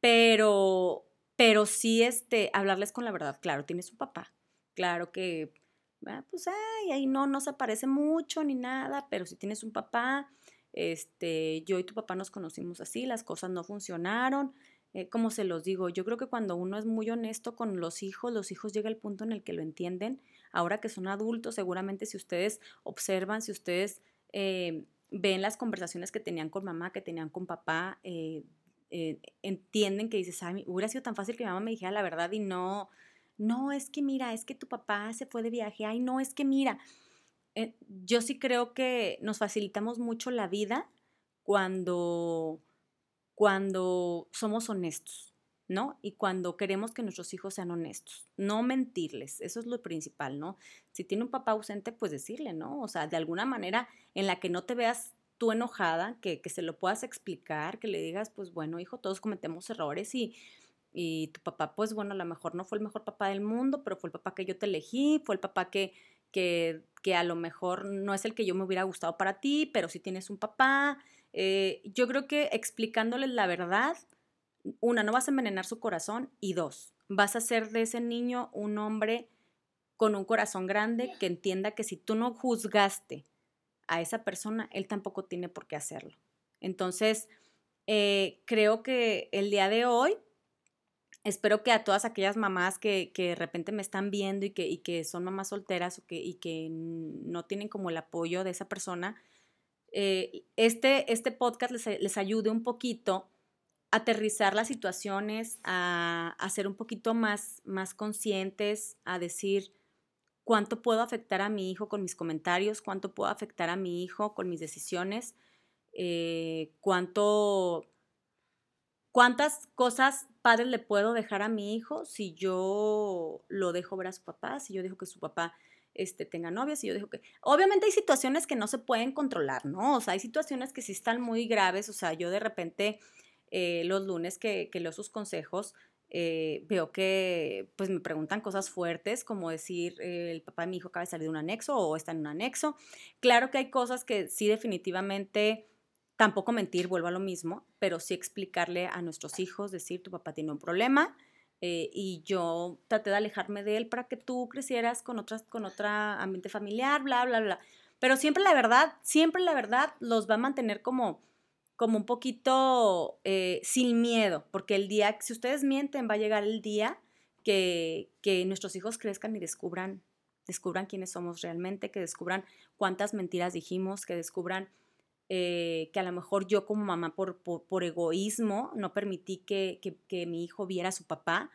pero, pero sí este, hablarles con la verdad. Claro, tienes un papá, claro que, ah, pues, ay, ahí no, no se parece mucho ni nada, pero si tienes un papá, este, yo y tu papá nos conocimos así, las cosas no funcionaron, eh, como se los digo, yo creo que cuando uno es muy honesto con los hijos, los hijos llega el punto en el que lo entienden. Ahora que son adultos, seguramente si ustedes observan, si ustedes eh, ven las conversaciones que tenían con mamá, que tenían con papá, eh, entienden que dices, ay, hubiera sido tan fácil que mi mamá me dijera la verdad y no, no, es que mira, es que tu papá se fue de viaje, ay, no, es que mira. yo sí creo que nos facilitamos mucho la vida cuando cuando somos honestos, ¿no? Y cuando queremos que nuestros hijos sean honestos, no mentirles, eso es lo principal, ¿no? Si tiene un papá ausente, pues decirle, ¿no? O sea, de alguna manera en la que no te veas tú enojada, que, se lo puedas explicar, que le digas, pues bueno, hijo, todos cometemos errores y, y tu papá, pues bueno, a lo mejor no fue el mejor papá del mundo, pero fue el papá que yo te elegí, fue el papá que, que, que a lo mejor no es el que yo me hubiera gustado para ti, pero sí tienes un papá, eh, yo creo que explicándoles la verdad, una, no vas a envenenar su corazón y dos, vas a hacer de ese niño un hombre con un corazón grande que entienda que si tú no juzgaste a esa persona, él tampoco tiene por qué hacerlo. Entonces, eh, creo que el día de hoy, espero que a todas aquellas mamás que, que de repente me están viendo y que, y que son mamás solteras o que, y que no tienen como el apoyo de esa persona, eh, este, este podcast les, ayude un poquito aterrizar las situaciones, a, ser un poquito más, más conscientes, a decir cuánto puedo afectar a mi hijo con mis comentarios, cuánto puedo afectar a mi hijo con mis decisiones, eh, cuánto, cuántas cosas padres le puedo dejar a mi hijo si yo lo dejo ver a su papá, si yo dejo que su papá este, tenga novias y yo digo que, obviamente hay situaciones que no se pueden controlar, ¿no? O sea, hay situaciones que sí están muy graves, o sea, yo de repente eh, los lunes que, que leo sus consejos, eh, veo que pues me preguntan cosas fuertes como decir eh, el papá de mi hijo acaba de salir de un anexo o está en un anexo. Claro que hay cosas que sí definitivamente tampoco mentir, vuelvo a lo mismo, pero sí explicarle a nuestros hijos, decir tu papá tiene un problema, y yo traté de alejarme de él para que tú crecieras con otras, con otra ambiente familiar, bla, bla, bla. Pero siempre la verdad, siempre la verdad los va a mantener como, como un poquito eh, sin miedo, porque el día, si ustedes mienten, va a llegar el día que, que nuestros hijos crezcan y descubran, descubran quiénes somos realmente, que descubran cuántas mentiras dijimos, que descubran eh, que a lo mejor yo como mamá por, por, egoísmo no permití que, que, mi hijo viera a su papá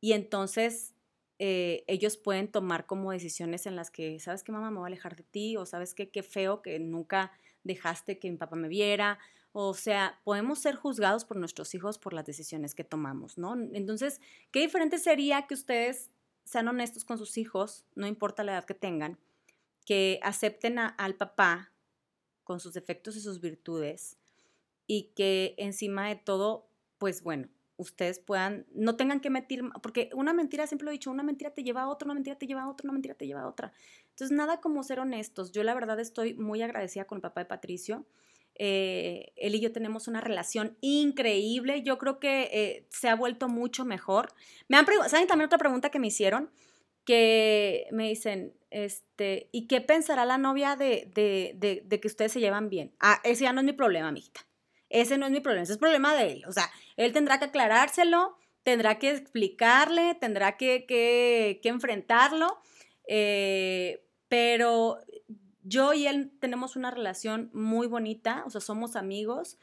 y entonces eh, ellos pueden tomar como decisiones en las que, ¿sabes qué mamá me voy a alejar de ti? O ¿sabes qué? Qué feo que nunca dejaste que mi papá me viera. O sea, podemos ser juzgados por nuestros hijos por las decisiones que tomamos, ¿no? Entonces, ¿qué diferente sería que ustedes sean honestos con sus hijos, no importa la edad que tengan, que acepten al papá con sus defectos y sus virtudes y que encima de todo, pues bueno, ustedes puedan, no tengan que mentir, porque una mentira, siempre lo he dicho, una mentira te lleva a otra, una mentira te lleva a otra, una mentira te lleva a otra. Entonces, nada como ser honestos. Yo la verdad estoy muy agradecida con el papá de Patricio. Eh, él y yo tenemos una relación increíble. Yo creo que eh, se ha vuelto mucho mejor. Me han ¿saben también otra pregunta que me hicieron? Que me dicen, este, ¿y qué pensará la novia de, de, que ustedes se llevan bien? Ah, ese ya no es mi problema, amiguita. Ese no es mi problema, ese es problema de él. O sea, él tendrá que aclarárselo, tendrá que explicarle, tendrá que, que, que enfrentarlo. Eh, pero yo y él tenemos una relación muy bonita, o sea, somos amigos.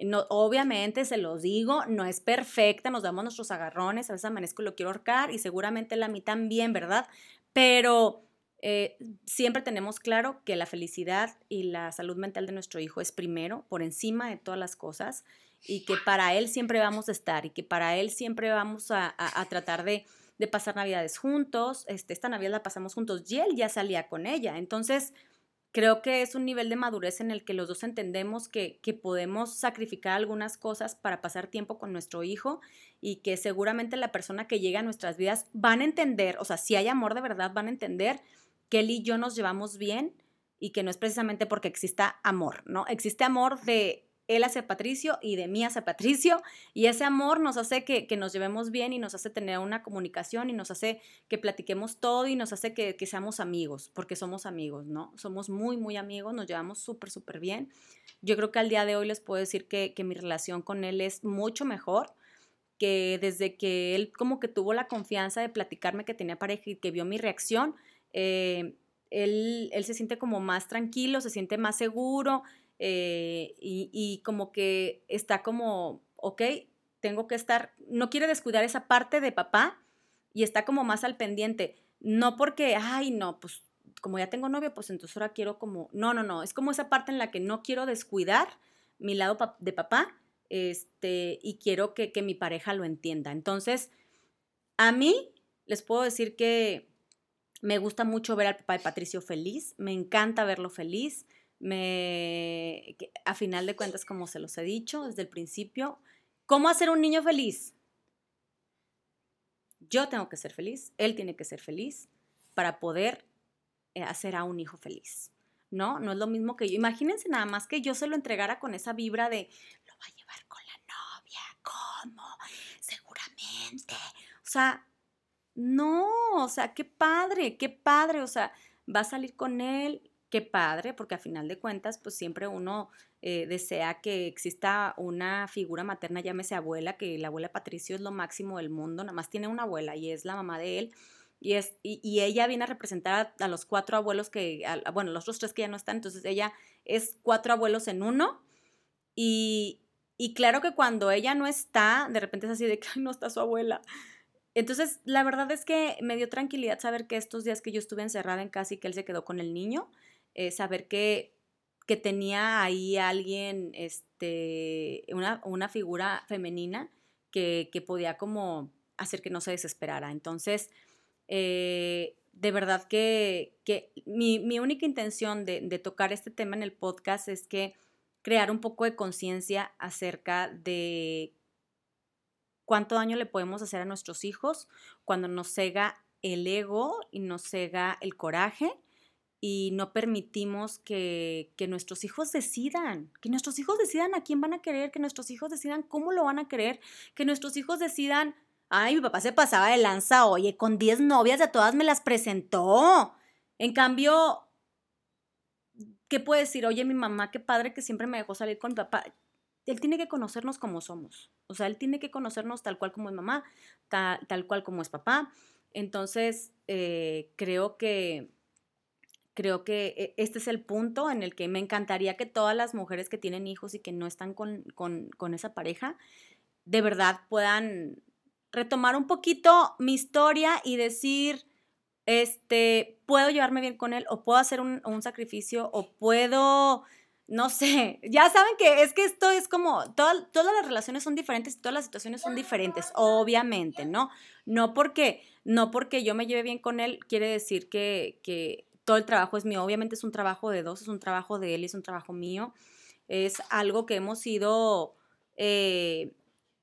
No, obviamente, se los digo, no es perfecta, nos damos nuestros agarrones, a veces amanezco y lo quiero ahorcar y seguramente él a mí también, ¿verdad? Pero eh, siempre tenemos claro que la felicidad y la salud mental de nuestro hijo es primero, por encima de todas las cosas, y que para él siempre vamos a estar y que para él siempre vamos a, tratar de, pasar navidades juntos. Este, esta Navidad la pasamos juntos y él ya salía con ella. Entonces, creo que es un nivel de madurez en el que los dos entendemos que, que, podemos sacrificar algunas cosas para pasar tiempo con nuestro hijo y que seguramente la persona que llega a nuestras vidas van a entender, o sea, si hay amor de verdad, van a entender que él y yo nos llevamos bien y que no es precisamente porque exista amor, ¿no? Existe amor de él hacia Patricio y de mí hacia Patricio, y ese amor nos hace que, nos llevemos bien y nos hace tener una comunicación y nos hace que platiquemos todo y nos hace que, seamos amigos, porque somos amigos, ¿no? Somos muy, muy amigos, nos llevamos súper, súper bien. Yo creo que al día de hoy les puedo decir que, que mi relación con él es mucho mejor que desde que él como que tuvo la confianza de platicarme que tenía pareja y que vio mi reacción, eh, él, él, se siente como más tranquilo, se siente más seguro eh, y, como que está como, ok, tengo que estar, no quiere descuidar esa parte de papá y está como más al pendiente. No porque, ay, no, pues como ya tengo novio, pues entonces ahora quiero como, no, no, no, es como esa parte en la que no quiero descuidar mi lado de papá este, y quiero que, que mi pareja lo entienda. Entonces, a mí les puedo decir que me gusta mucho ver al papá de Patricio feliz, me encanta verlo feliz, me, a final de cuentas, como se los he dicho desde el principio, ¿cómo hacer un niño feliz? Yo tengo que ser feliz, él tiene que ser feliz para poder eh, hacer a un hijo feliz. ¿No? No es lo mismo que yo. Imagínense nada más que yo se lo entregara con esa vibra de lo va a llevar con la novia, ¿cómo? Seguramente. O sea, no, o sea, qué padre, qué padre, o sea, va a salir con él, qué padre, porque a final de cuentas, pues siempre uno eh, desea que exista una figura materna, llámese abuela, que la abuela Patricio es lo máximo del mundo, nada más tiene una abuela y es la mamá de él. Y, es, y, ella viene a representar a, los cuatro abuelos que, bueno, los otros tres que ya no están, entonces ella es cuatro abuelos en uno. Y, y claro que cuando ella no está, de repente es así de que no está su abuela. Entonces, la verdad es que me dio tranquilidad saber que estos días que yo estuve encerrada en casa y que él se quedó con el niño, eh, saber que, que tenía ahí alguien, este, una, una figura femenina que, que, podía como hacer que no se desesperara. Entonces, eh, de verdad que, que mi, mi, única intención de, de tocar este tema en el podcast es que crear un poco de conciencia acerca de cuánto daño le podemos hacer a nuestros hijos cuando nos cega el ego y nos cega el coraje y no permitimos que, que, nuestros hijos decidan, que nuestros hijos decidan a quién van a querer, que nuestros hijos decidan cómo lo van a querer, que nuestros hijos decidan, ay, mi papá se pasaba de lanza, oye, con 10 novias de todas me las presentó. En cambio, ¿qué puede decir? Oye, mi mamá, qué padre que siempre me dejó salir con mi papá él tiene que conocernos como somos. O sea, él tiene que conocernos tal cual como es mamá, tal, cual como es papá. Entonces, eh, creo que creo que e, este es el punto en el que me encantaría que todas las mujeres que tienen hijos y que no están con, con esa pareja, de verdad puedan retomar un poquito mi historia y decir, este, puedo llevarme bien con él o puedo hacer un, un sacrificio o puedo no sé, ya saben que es que esto es como, todas las relaciones son diferentes y todas las situaciones son diferentes, obviamente, ¿no? No porque, no porque yo me lleve bien con él quiere decir que todo el trabajo es mío, obviamente es un trabajo de dos, es un trabajo de él y es un trabajo mío, es algo que hemos ido eh,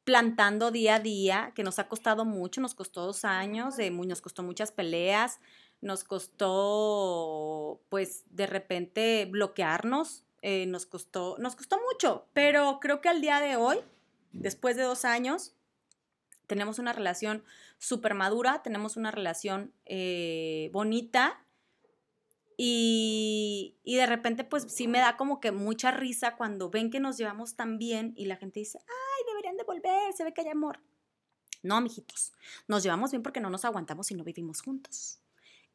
plantando día a día, que nos ha costado mucho, nos costó dos años, nos costó muchas peleas, nos costó, pues, de repente bloquearnos, eh, nos, costó, nos costó mucho, pero creo que al día de hoy, después de dos años, tenemos una relación súper madura, tenemos una relación eh, bonita y, y, de repente pues sí me da como que mucha risa cuando ven que nos llevamos tan bien y la gente dice, ay, deberían de volver, se ve que hay amor. No, mijitos, nos llevamos bien porque no nos aguantamos y no vivimos juntos.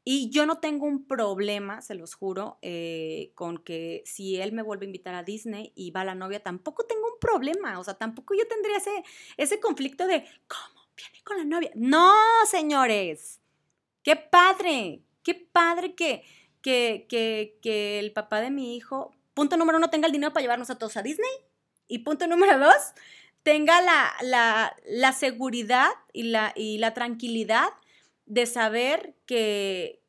Y yo no tengo un problema, se los juro, eh, con que si él me vuelve a invitar a Disney y va la novia, tampoco tengo un problema. O sea, tampoco yo tendría ese, ese conflicto de, ¿cómo? Viene con la novia. No, señores. Qué padre, qué padre que, que, que, que el papá de mi hijo, punto número uno, tenga el dinero para llevarnos a todos a Disney. Y punto número dos, tenga la, la, la seguridad y la, y la tranquilidad de saber que,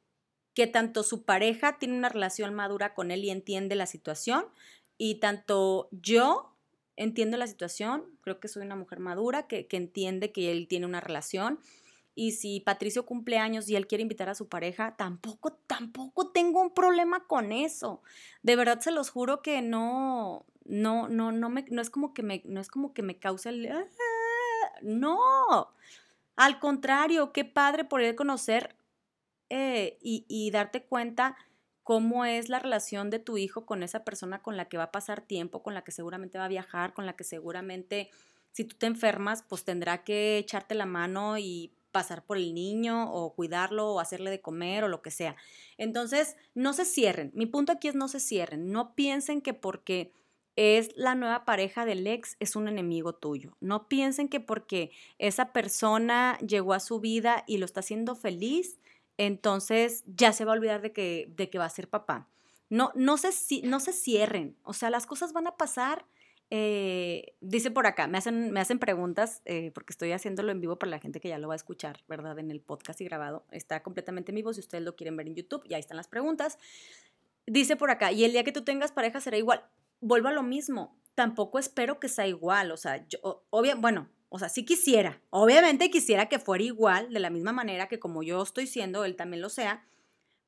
que tanto su pareja tiene una relación madura con él y entiende la situación, y tanto yo entiendo la situación, creo que soy una mujer madura que, que entiende que él tiene una relación. Y si Patricio cumple años y él quiere invitar a su pareja, tampoco, tampoco tengo un problema con eso. De verdad se los juro que no, no, no, no me, no es como que me, no es como que me causa el, ¡ah! no. Al contrario, qué padre poder conocer eh, y, darte cuenta cómo es la relación de tu hijo con esa persona con la que va a pasar tiempo, con la que seguramente va a viajar, con la que seguramente Si tú te enfermas, pues tendrá que echarte la mano y pasar por el niño o cuidarlo o hacerle de comer o lo que sea. Entonces, no se cierren. Mi punto aquí es no se cierren. No piensen que porque es la nueva pareja del ex es un enemigo tuyo. No piensen que porque esa persona llegó a su vida y lo está haciendo feliz, entonces ya se va a olvidar de que, de que va a ser papá. No, no, se, no se cierren. O sea, las cosas van a pasar eh, dice por acá, me hacen, me hacen preguntas, eh, porque estoy haciéndolo en vivo para la gente que ya lo va a escuchar, ¿verdad? En el podcast y grabado. Está completamente en vivo, si ustedes lo quieren ver en YouTube, ya ahí están las preguntas. Dice por acá, y el día que tú tengas pareja será igual. Vuelvo a lo mismo, tampoco espero que sea igual, o sea, yo, obvio, bueno, o sea, sí quisiera, obviamente quisiera que fuera igual, de la misma manera que como yo estoy siendo, él también lo sea,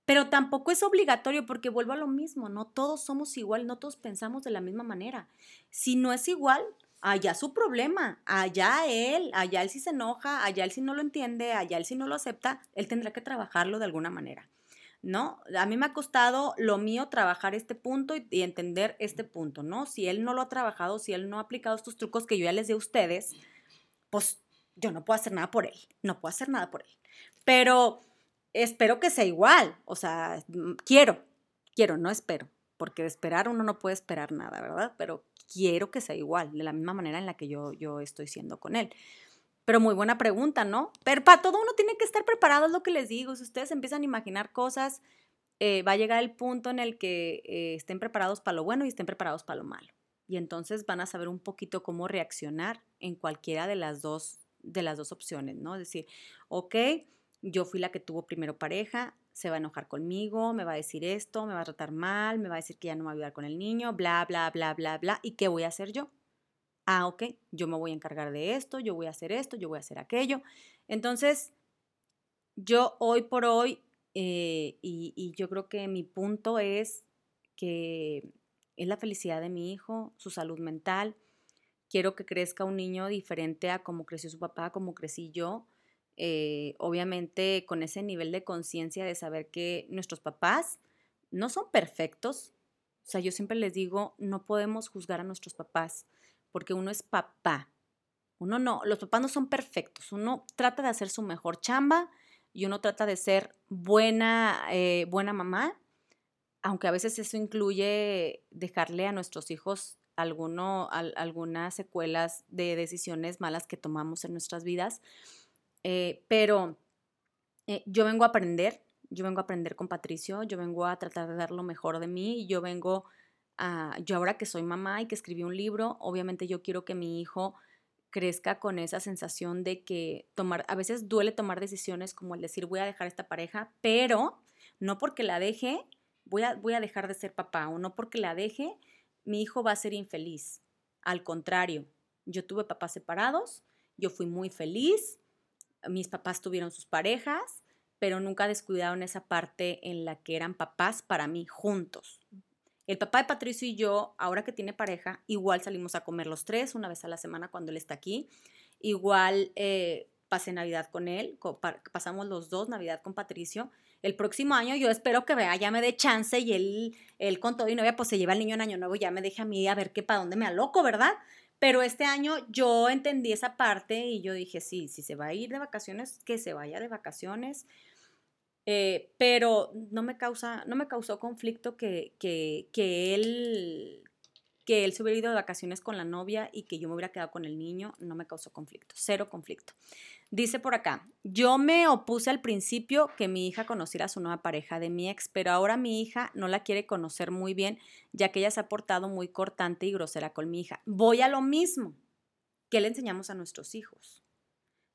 pero tampoco es obligatorio porque vuelvo a lo mismo, no todos somos igual, no todos pensamos de la misma manera. Si no es igual, allá su problema, allá él, allá él si se enoja, allá él si no lo entiende, allá él si no lo acepta, él tendrá que trabajarlo de alguna manera. ¿No? A mí me ha costado lo mío trabajar este punto y, entender este punto, ¿no? Si él no lo ha trabajado, si él no ha aplicado estos trucos que yo ya les di a ustedes, pues yo no puedo hacer nada por él, no puedo hacer nada por él. Pero espero que sea igual, o sea, mm, quiero, quiero, no espero, porque de esperar uno no puede esperar nada, ¿verdad? Pero quiero que sea igual, de la misma manera en la que yo, yo estoy siendo con él. Pero muy buena pregunta, ¿no? Pero para todo uno tiene que estar preparado, es lo que les digo. Si ustedes empiezan a imaginar cosas, eh, va a llegar el punto en el que eh, estén preparados para lo bueno y estén preparados para lo malo. Y entonces van a saber un poquito cómo reaccionar en cualquiera de las dos, de las dos opciones, ¿no? Es decir, ok, yo fui la que tuvo primero pareja, se va a enojar conmigo, me va a decir esto, me va a tratar mal, me va a decir que ya no me va a ayudar con el niño, bla, bla, bla, bla, bla. ¿Y qué voy a hacer yo? Ah, ok, yo me voy a encargar de esto, yo voy a hacer esto, yo voy a hacer aquello. Entonces, yo hoy por hoy, eh, y, y yo creo que mi punto es que es la felicidad de mi hijo, su salud mental. Quiero que crezca un niño diferente a como creció su papá, como crecí yo eh, obviamente con ese nivel de conciencia de saber que nuestros papás no son perfectos. O sea, yo siempre les digo, no podemos juzgar a nuestros papás porque uno es papá. Uno no, los papás no son perfectos. Uno trata de hacer su mejor chamba y uno trata de ser buena, eh, buena mamá, aunque a veces eso incluye dejarle a nuestros hijos alguno, algunas secuelas de decisiones malas que tomamos en nuestras vidas. Eh, pero eh, yo vengo a aprender, yo vengo a aprender con Patricio, yo vengo a tratar de dar lo mejor de mí, yo vengo a, yo ahora que soy mamá y que escribí un libro, obviamente yo quiero que mi hijo crezca con esa sensación de que tomar, a veces duele tomar decisiones como el decir voy a dejar esta pareja, pero no porque la deje, voy a, voy a dejar de ser papá, o no porque la deje, mi hijo va a ser infeliz. Al contrario, yo tuve papás separados, yo fui muy feliz, mis papás tuvieron sus parejas, pero nunca descuidaron esa parte en la que eran papás para mí juntos. El papá de Patricio y yo, ahora que tiene pareja, igual salimos a comer los tres una vez a la semana cuando él está aquí. Igual eh, pasé Navidad con él, pasamos los dos Navidad con Patricio. El próximo año yo espero que vea, ya me dé chance y él, él con todo y novia, pues se lleva el niño en año nuevo, ya me deje a mí a ver qué para dónde me aloco, ¿verdad? Pero este año yo entendí esa parte y yo dije, sí, si se va a ir de vacaciones, que se vaya de vacaciones. Eh, pero no me, causa, no me causó conflicto que, que, que, él, que él se hubiera ido de vacaciones con la novia y que yo me hubiera quedado con el niño. No me causó conflicto, cero conflicto. Dice por acá, yo me opuse al principio que mi hija conociera a su nueva pareja de mi ex, pero ahora mi hija no la quiere conocer muy bien, ya que ella se ha portado muy cortante y grosera con mi hija. Voy a lo mismo. ¿Qué le enseñamos a nuestros hijos?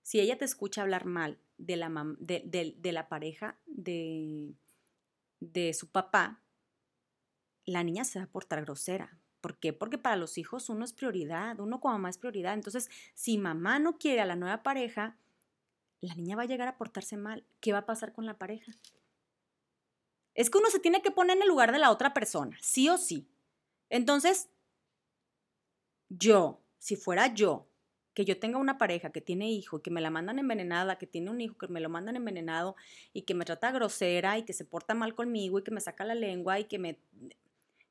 Si ella te escucha hablar mal de la, de la pareja de, de su papá, la niña se va a portar grosera. ¿Por qué? Porque para los hijos uno es prioridad, uno como mamá es prioridad. Entonces, si mamá no quiere a la nueva pareja, la niña va a llegar a portarse mal. ¿Qué va a pasar con la pareja? Es que uno se tiene que poner en el lugar de la otra persona, sí o sí. Entonces, yo, si fuera yo, que yo tenga una pareja que tiene hijo y que me la mandan envenenada, que tiene un hijo que me lo mandan envenenado y que me trata grosera y que se porta mal conmigo y que me saca la lengua y que me...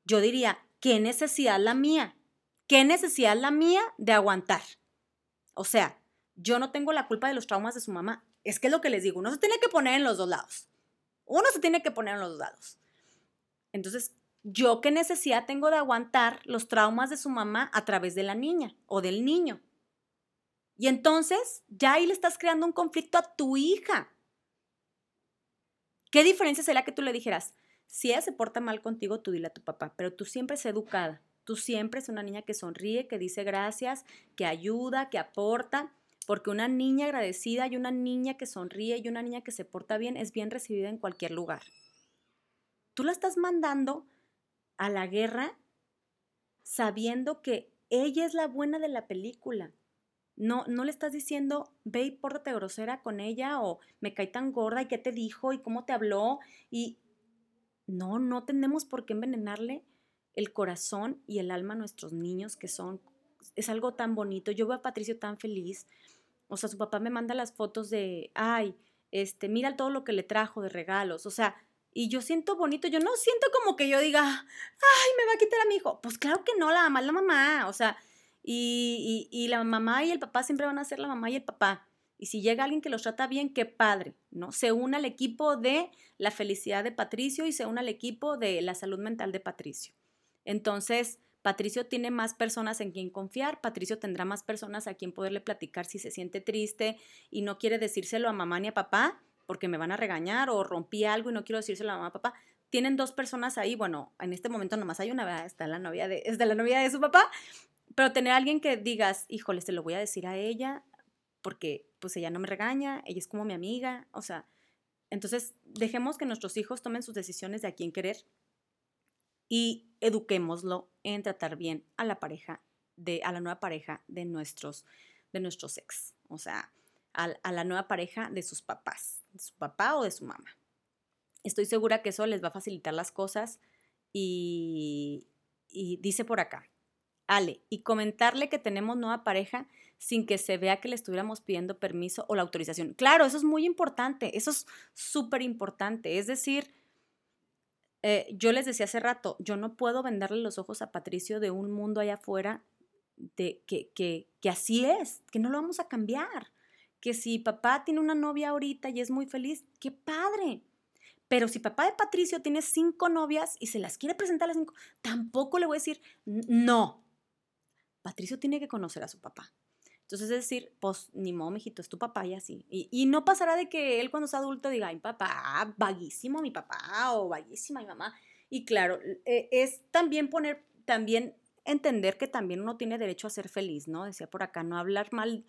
Yo diría, ¿qué necesidad la mía? ¿Qué necesidad la mía de aguantar? O sea, yo no tengo la culpa de los traumas de su mamá. Es que es lo que les digo, uno se tiene que poner en los dos lados. Uno se tiene que poner en los dos lados. Entonces, ¿yo qué necesidad tengo de aguantar los traumas de su mamá a través de la niña o del niño? Y entonces ya ahí le estás creando un conflicto a tu hija. ¿Qué diferencia sería que tú le dijeras, si ella se porta mal contigo, tú dile a tu papá, pero tú siempre es educada, tú siempre es una niña que sonríe, que dice gracias, que ayuda, que aporta, porque una niña agradecida y una niña que sonríe y una niña que se porta bien es bien recibida en cualquier lugar. Tú la estás mandando a la guerra sabiendo que ella es la buena de la película. No, no le estás diciendo, ve y pórtate grosera con ella o me cae tan gorda y qué te dijo y cómo te habló. Y no, no tenemos por qué envenenarle el corazón y el alma a nuestros niños que son, es algo tan bonito. Yo veo a Patricio tan feliz. O sea, su papá me manda las fotos de, ay, este, mira todo lo que le trajo de regalos. O sea, y yo siento bonito, yo no siento como que yo diga, ay, me va a quitar a mi hijo. Pues claro que no, la mamá es la mamá. O sea, y, la mamá y el papá siempre van a ser la mamá y el papá. Y si llega alguien que los trata bien, qué padre, ¿no? Se une al equipo de la felicidad de Patricio y se une al equipo de la salud mental de Patricio. Entonces, Patricio tiene más personas en quien confiar, Patricio tendrá más personas a quien poderle platicar si se siente triste y no quiere decírselo a mamá ni a papá porque me van a regañar o rompí algo y no quiero decírselo a mamá, papá. Tienen dos personas ahí, bueno, en este momento nomás hay una, está la novia de, es de la novia de su papá, pero tener alguien que digas, híjole, se lo voy a decir a ella, porque pues ella no me regaña, ella es como mi amiga, o sea, entonces dejemos que nuestros hijos tomen sus decisiones de a quién querer y eduquémoslo en tratar bien a la pareja, de, a la nueva pareja de nuestros, de nuestros ex, o sea, a, a la nueva pareja de sus papás, de su papá o de su mamá. Estoy segura que eso les va a facilitar las cosas y, y dice por acá, Ale, y comentarle que tenemos nueva pareja sin que se vea que le estuviéramos pidiendo permiso o la autorización. Claro, eso es muy importante, eso es súper importante. Es decir, eh, yo les decía hace rato, yo no puedo venderle los ojos a Patricio de un mundo allá afuera de que, que, que así es, que no lo vamos a cambiar. Que si papá tiene una novia ahorita y es muy feliz, qué padre. Pero si papá de Patricio tiene cinco novias y se las quiere presentar a las cinco, tampoco le voy a decir, no, Patricio tiene que conocer a su papá. Entonces, es decir, pues ni modo, mijito, es tu papá y así. Y, no pasará de que él cuando sea adulto diga, ay, papá, vaguísimo mi papá o vaguísima mi mamá. Y claro, e, es también poner, también entender que también uno tiene derecho a ser feliz, ¿no? Decía por acá, no hablar mal,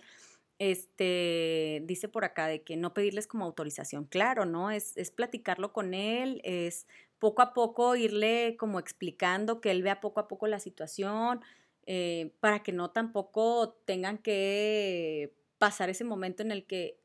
este, dice por acá de que no pedirles como autorización. Claro, ¿no? Es, es platicarlo con él, es poco a poco irle como explicando que él vea poco a poco la situación, eh, para que no tampoco tengan que pasar ese momento en el que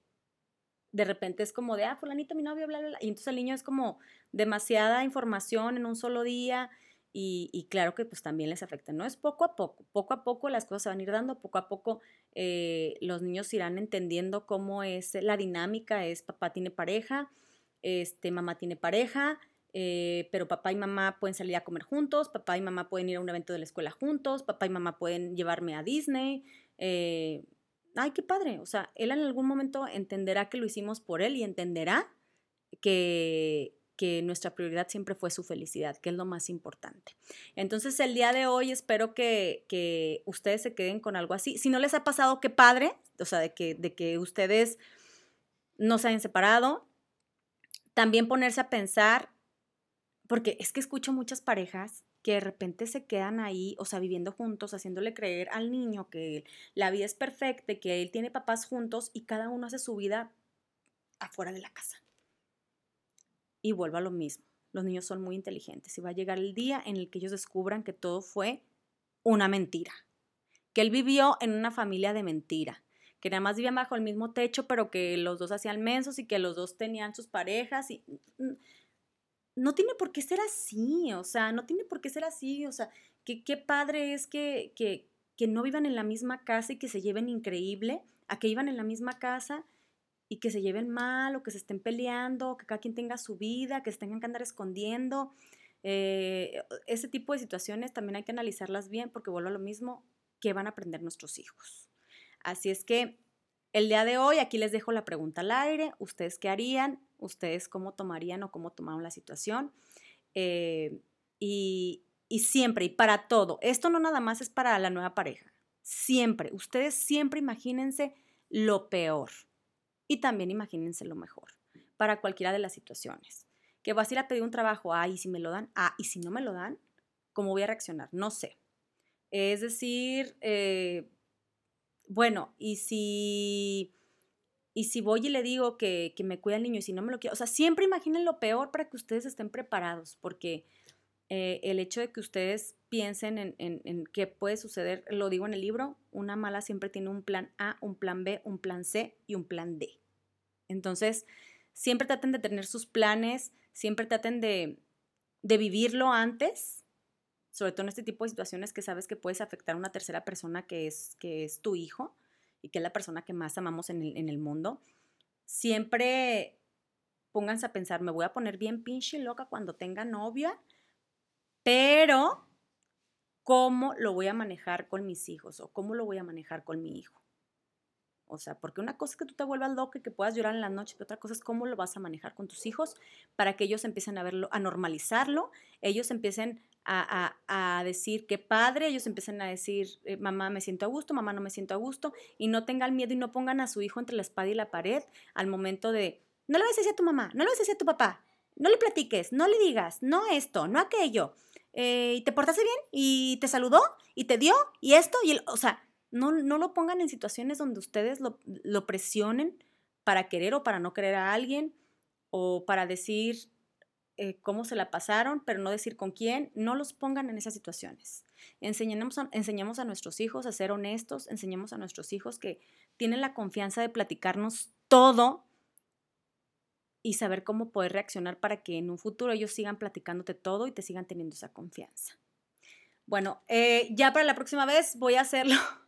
de repente es como de, ah, fulanito, mi novio, bla, bla, bla. Y entonces el niño es como demasiada información en un solo día y, claro que pues también les afecta, ¿no? Es poco a poco, poco a poco las cosas se van a ir dando, poco a poco eh, los niños irán entendiendo cómo es la dinámica, es papá tiene pareja, este, mamá tiene pareja, eh, pero papá y mamá pueden salir a comer juntos, papá y mamá pueden ir a un evento de la escuela juntos, papá y mamá pueden llevarme a Disney. Eh, ay, qué padre. O sea, él en algún momento entenderá que lo hicimos por él y entenderá que, que nuestra prioridad siempre fue su felicidad, que es lo más importante. Entonces, el día de hoy espero que, que ustedes se queden con algo así. Si no les ha pasado, qué padre, o sea, de que, de que ustedes no se hayan separado. También ponerse a pensar porque es que escucho muchas parejas que de repente se quedan ahí, o sea, viviendo juntos, haciéndole creer al niño que la vida es perfecta, que él tiene papás juntos y cada uno hace su vida afuera de la casa. Y vuelvo a lo mismo. Los niños son muy inteligentes y va a llegar el día en el que ellos descubran que todo fue una mentira, que él vivió en una familia de mentira, que nada más vivían bajo el mismo techo, pero que los dos hacían mensos y que los dos tenían sus parejas y no tiene por qué ser así, o sea, no tiene por qué ser así, o sea, qué padre es que, que, que no vivan en la misma casa y que se lleven increíble, a que vivan en la misma casa y que se lleven mal o que se estén peleando, que cada quien tenga su vida, que se tengan que andar escondiendo. Eh, ese tipo de situaciones también hay que analizarlas bien porque vuelvo a lo mismo, que van a aprender nuestros hijos. Así es que el día de hoy aquí les dejo la pregunta al aire. ¿Ustedes qué harían? ¿Ustedes cómo tomarían o cómo tomaron la situación? Eh, y, y siempre, y para todo, esto no nada más es para la nueva pareja. Siempre, ustedes siempre imagínense lo peor y también imagínense lo mejor para cualquiera de las situaciones. Que vas a ir a pedir un trabajo, ah, y si me lo dan, ah, y si no me lo dan, ¿cómo voy a reaccionar? No sé. Es decir, eh, bueno, y si, y si voy y le digo que, que me cuida el niño y si no me lo quiero, o sea, siempre imaginen lo peor para que ustedes estén preparados, porque eh, el hecho de que ustedes piensen en, en, qué puede suceder, lo digo en el libro, una mala siempre tiene un plan A, un plan B, un plan C y un plan D. Entonces, siempre traten de tener sus planes, siempre traten de, de vivirlo antes, sobre todo en este tipo de situaciones que sabes que puedes afectar a una tercera persona que es, que es tu hijo y que es la persona que más amamos en el, en el mundo. Siempre pónganse a pensar, me voy a poner bien pinche loca cuando tenga novia pero, ¿cómo lo voy a manejar con mis hijos o cómo lo voy a manejar con mi hijo? O sea, porque una cosa es que tú te vuelvas loca y que puedas llorar en la noche, pero otra cosa es cómo lo vas a manejar con tus hijos para que ellos empiecen a verlo, a normalizarlo, ellos empiecen a, decir qué padre, ellos empiecen a decir eh, mamá me siento a gusto, mamá no me siento a gusto, y no tengan miedo y no pongan a su hijo entre la espada y la pared al momento de no le vas a decir a tu mamá, no le vas a decir a tu papá, no le platiques, no le digas, no esto, no aquello. Eh, y te portaste bien y te saludó y te dio y esto y el, o sea, no, no lo pongan en situaciones donde ustedes lo presionen para querer o para no querer a alguien o para decir eh, cómo se la pasaron, pero no decir con quién, no los pongan en esas situaciones. Enseñemos a, a nuestros hijos a ser honestos, enseñemos a nuestros hijos que tienen la confianza de platicarnos todo y saber cómo poder reaccionar para que en un futuro ellos sigan platicándote todo y te sigan teniendo esa confianza. Bueno, eh, ya para la próxima vez voy a hacerlo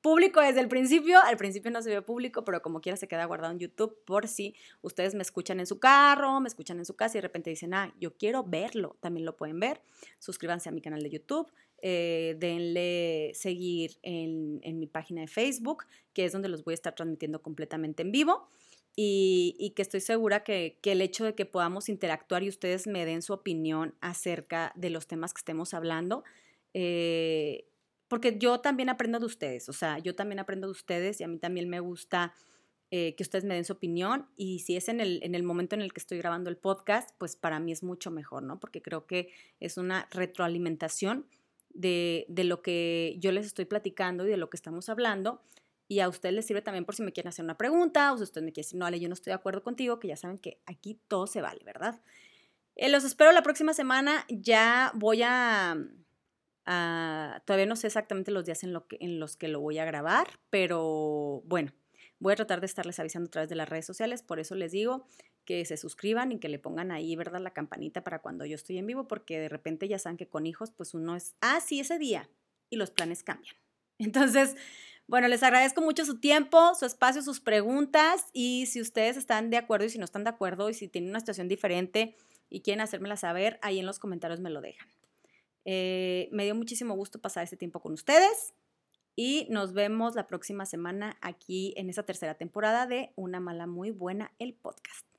público desde el principio. Al principio no se ve público, pero como quiera se queda guardado en YouTube por si ustedes me escuchan en su carro, me escuchan en su casa y de repente dicen, ah, yo quiero verlo. También lo pueden ver. Suscríbanse a mi canal de YouTube. Eh, denle seguir en, en mi página de Facebook, que es donde los voy a estar transmitiendo completamente en vivo y, que estoy segura que, el hecho de que podamos interactuar y ustedes me den su opinión acerca de los temas que estemos hablando, eh, porque yo también aprendo de ustedes, o sea, yo también aprendo de ustedes y a mí también me gusta eh, que ustedes me den su opinión y si es en el, en el momento en el que estoy grabando el podcast, pues para mí es mucho mejor, ¿no? Porque creo que es una retroalimentación de, de lo que yo les estoy platicando y de lo que estamos hablando y a ustedes les sirve también por si me quieren hacer una pregunta o si ustedes me quieren decir, no, Ale, yo no estoy de acuerdo contigo, que ya saben que aquí todo se vale, ¿verdad? Eh, los espero la próxima semana. Ya voy a, Todavía no sé exactamente los días en, lo que, los que lo voy a grabar, pero bueno, voy a tratar de estarles avisando a través de las redes sociales. Por eso les digo que se suscriban y que le pongan ahí, ¿verdad? La campanita para cuando yo estoy en vivo, porque de repente ya saben que con hijos, pues uno es, ah, sí, ese día. Y los planes cambian. Entonces, bueno, les agradezco mucho su tiempo, su espacio, sus preguntas y si ustedes están de acuerdo y si no están de acuerdo y si tienen una situación diferente y quieren hacérmela saber, ahí en los comentarios me lo dejan. Eh, me dio muchísimo gusto pasar este tiempo con ustedes y nos vemos la próxima semana aquí en esta tercera temporada de Una mala muy buena, el podcast.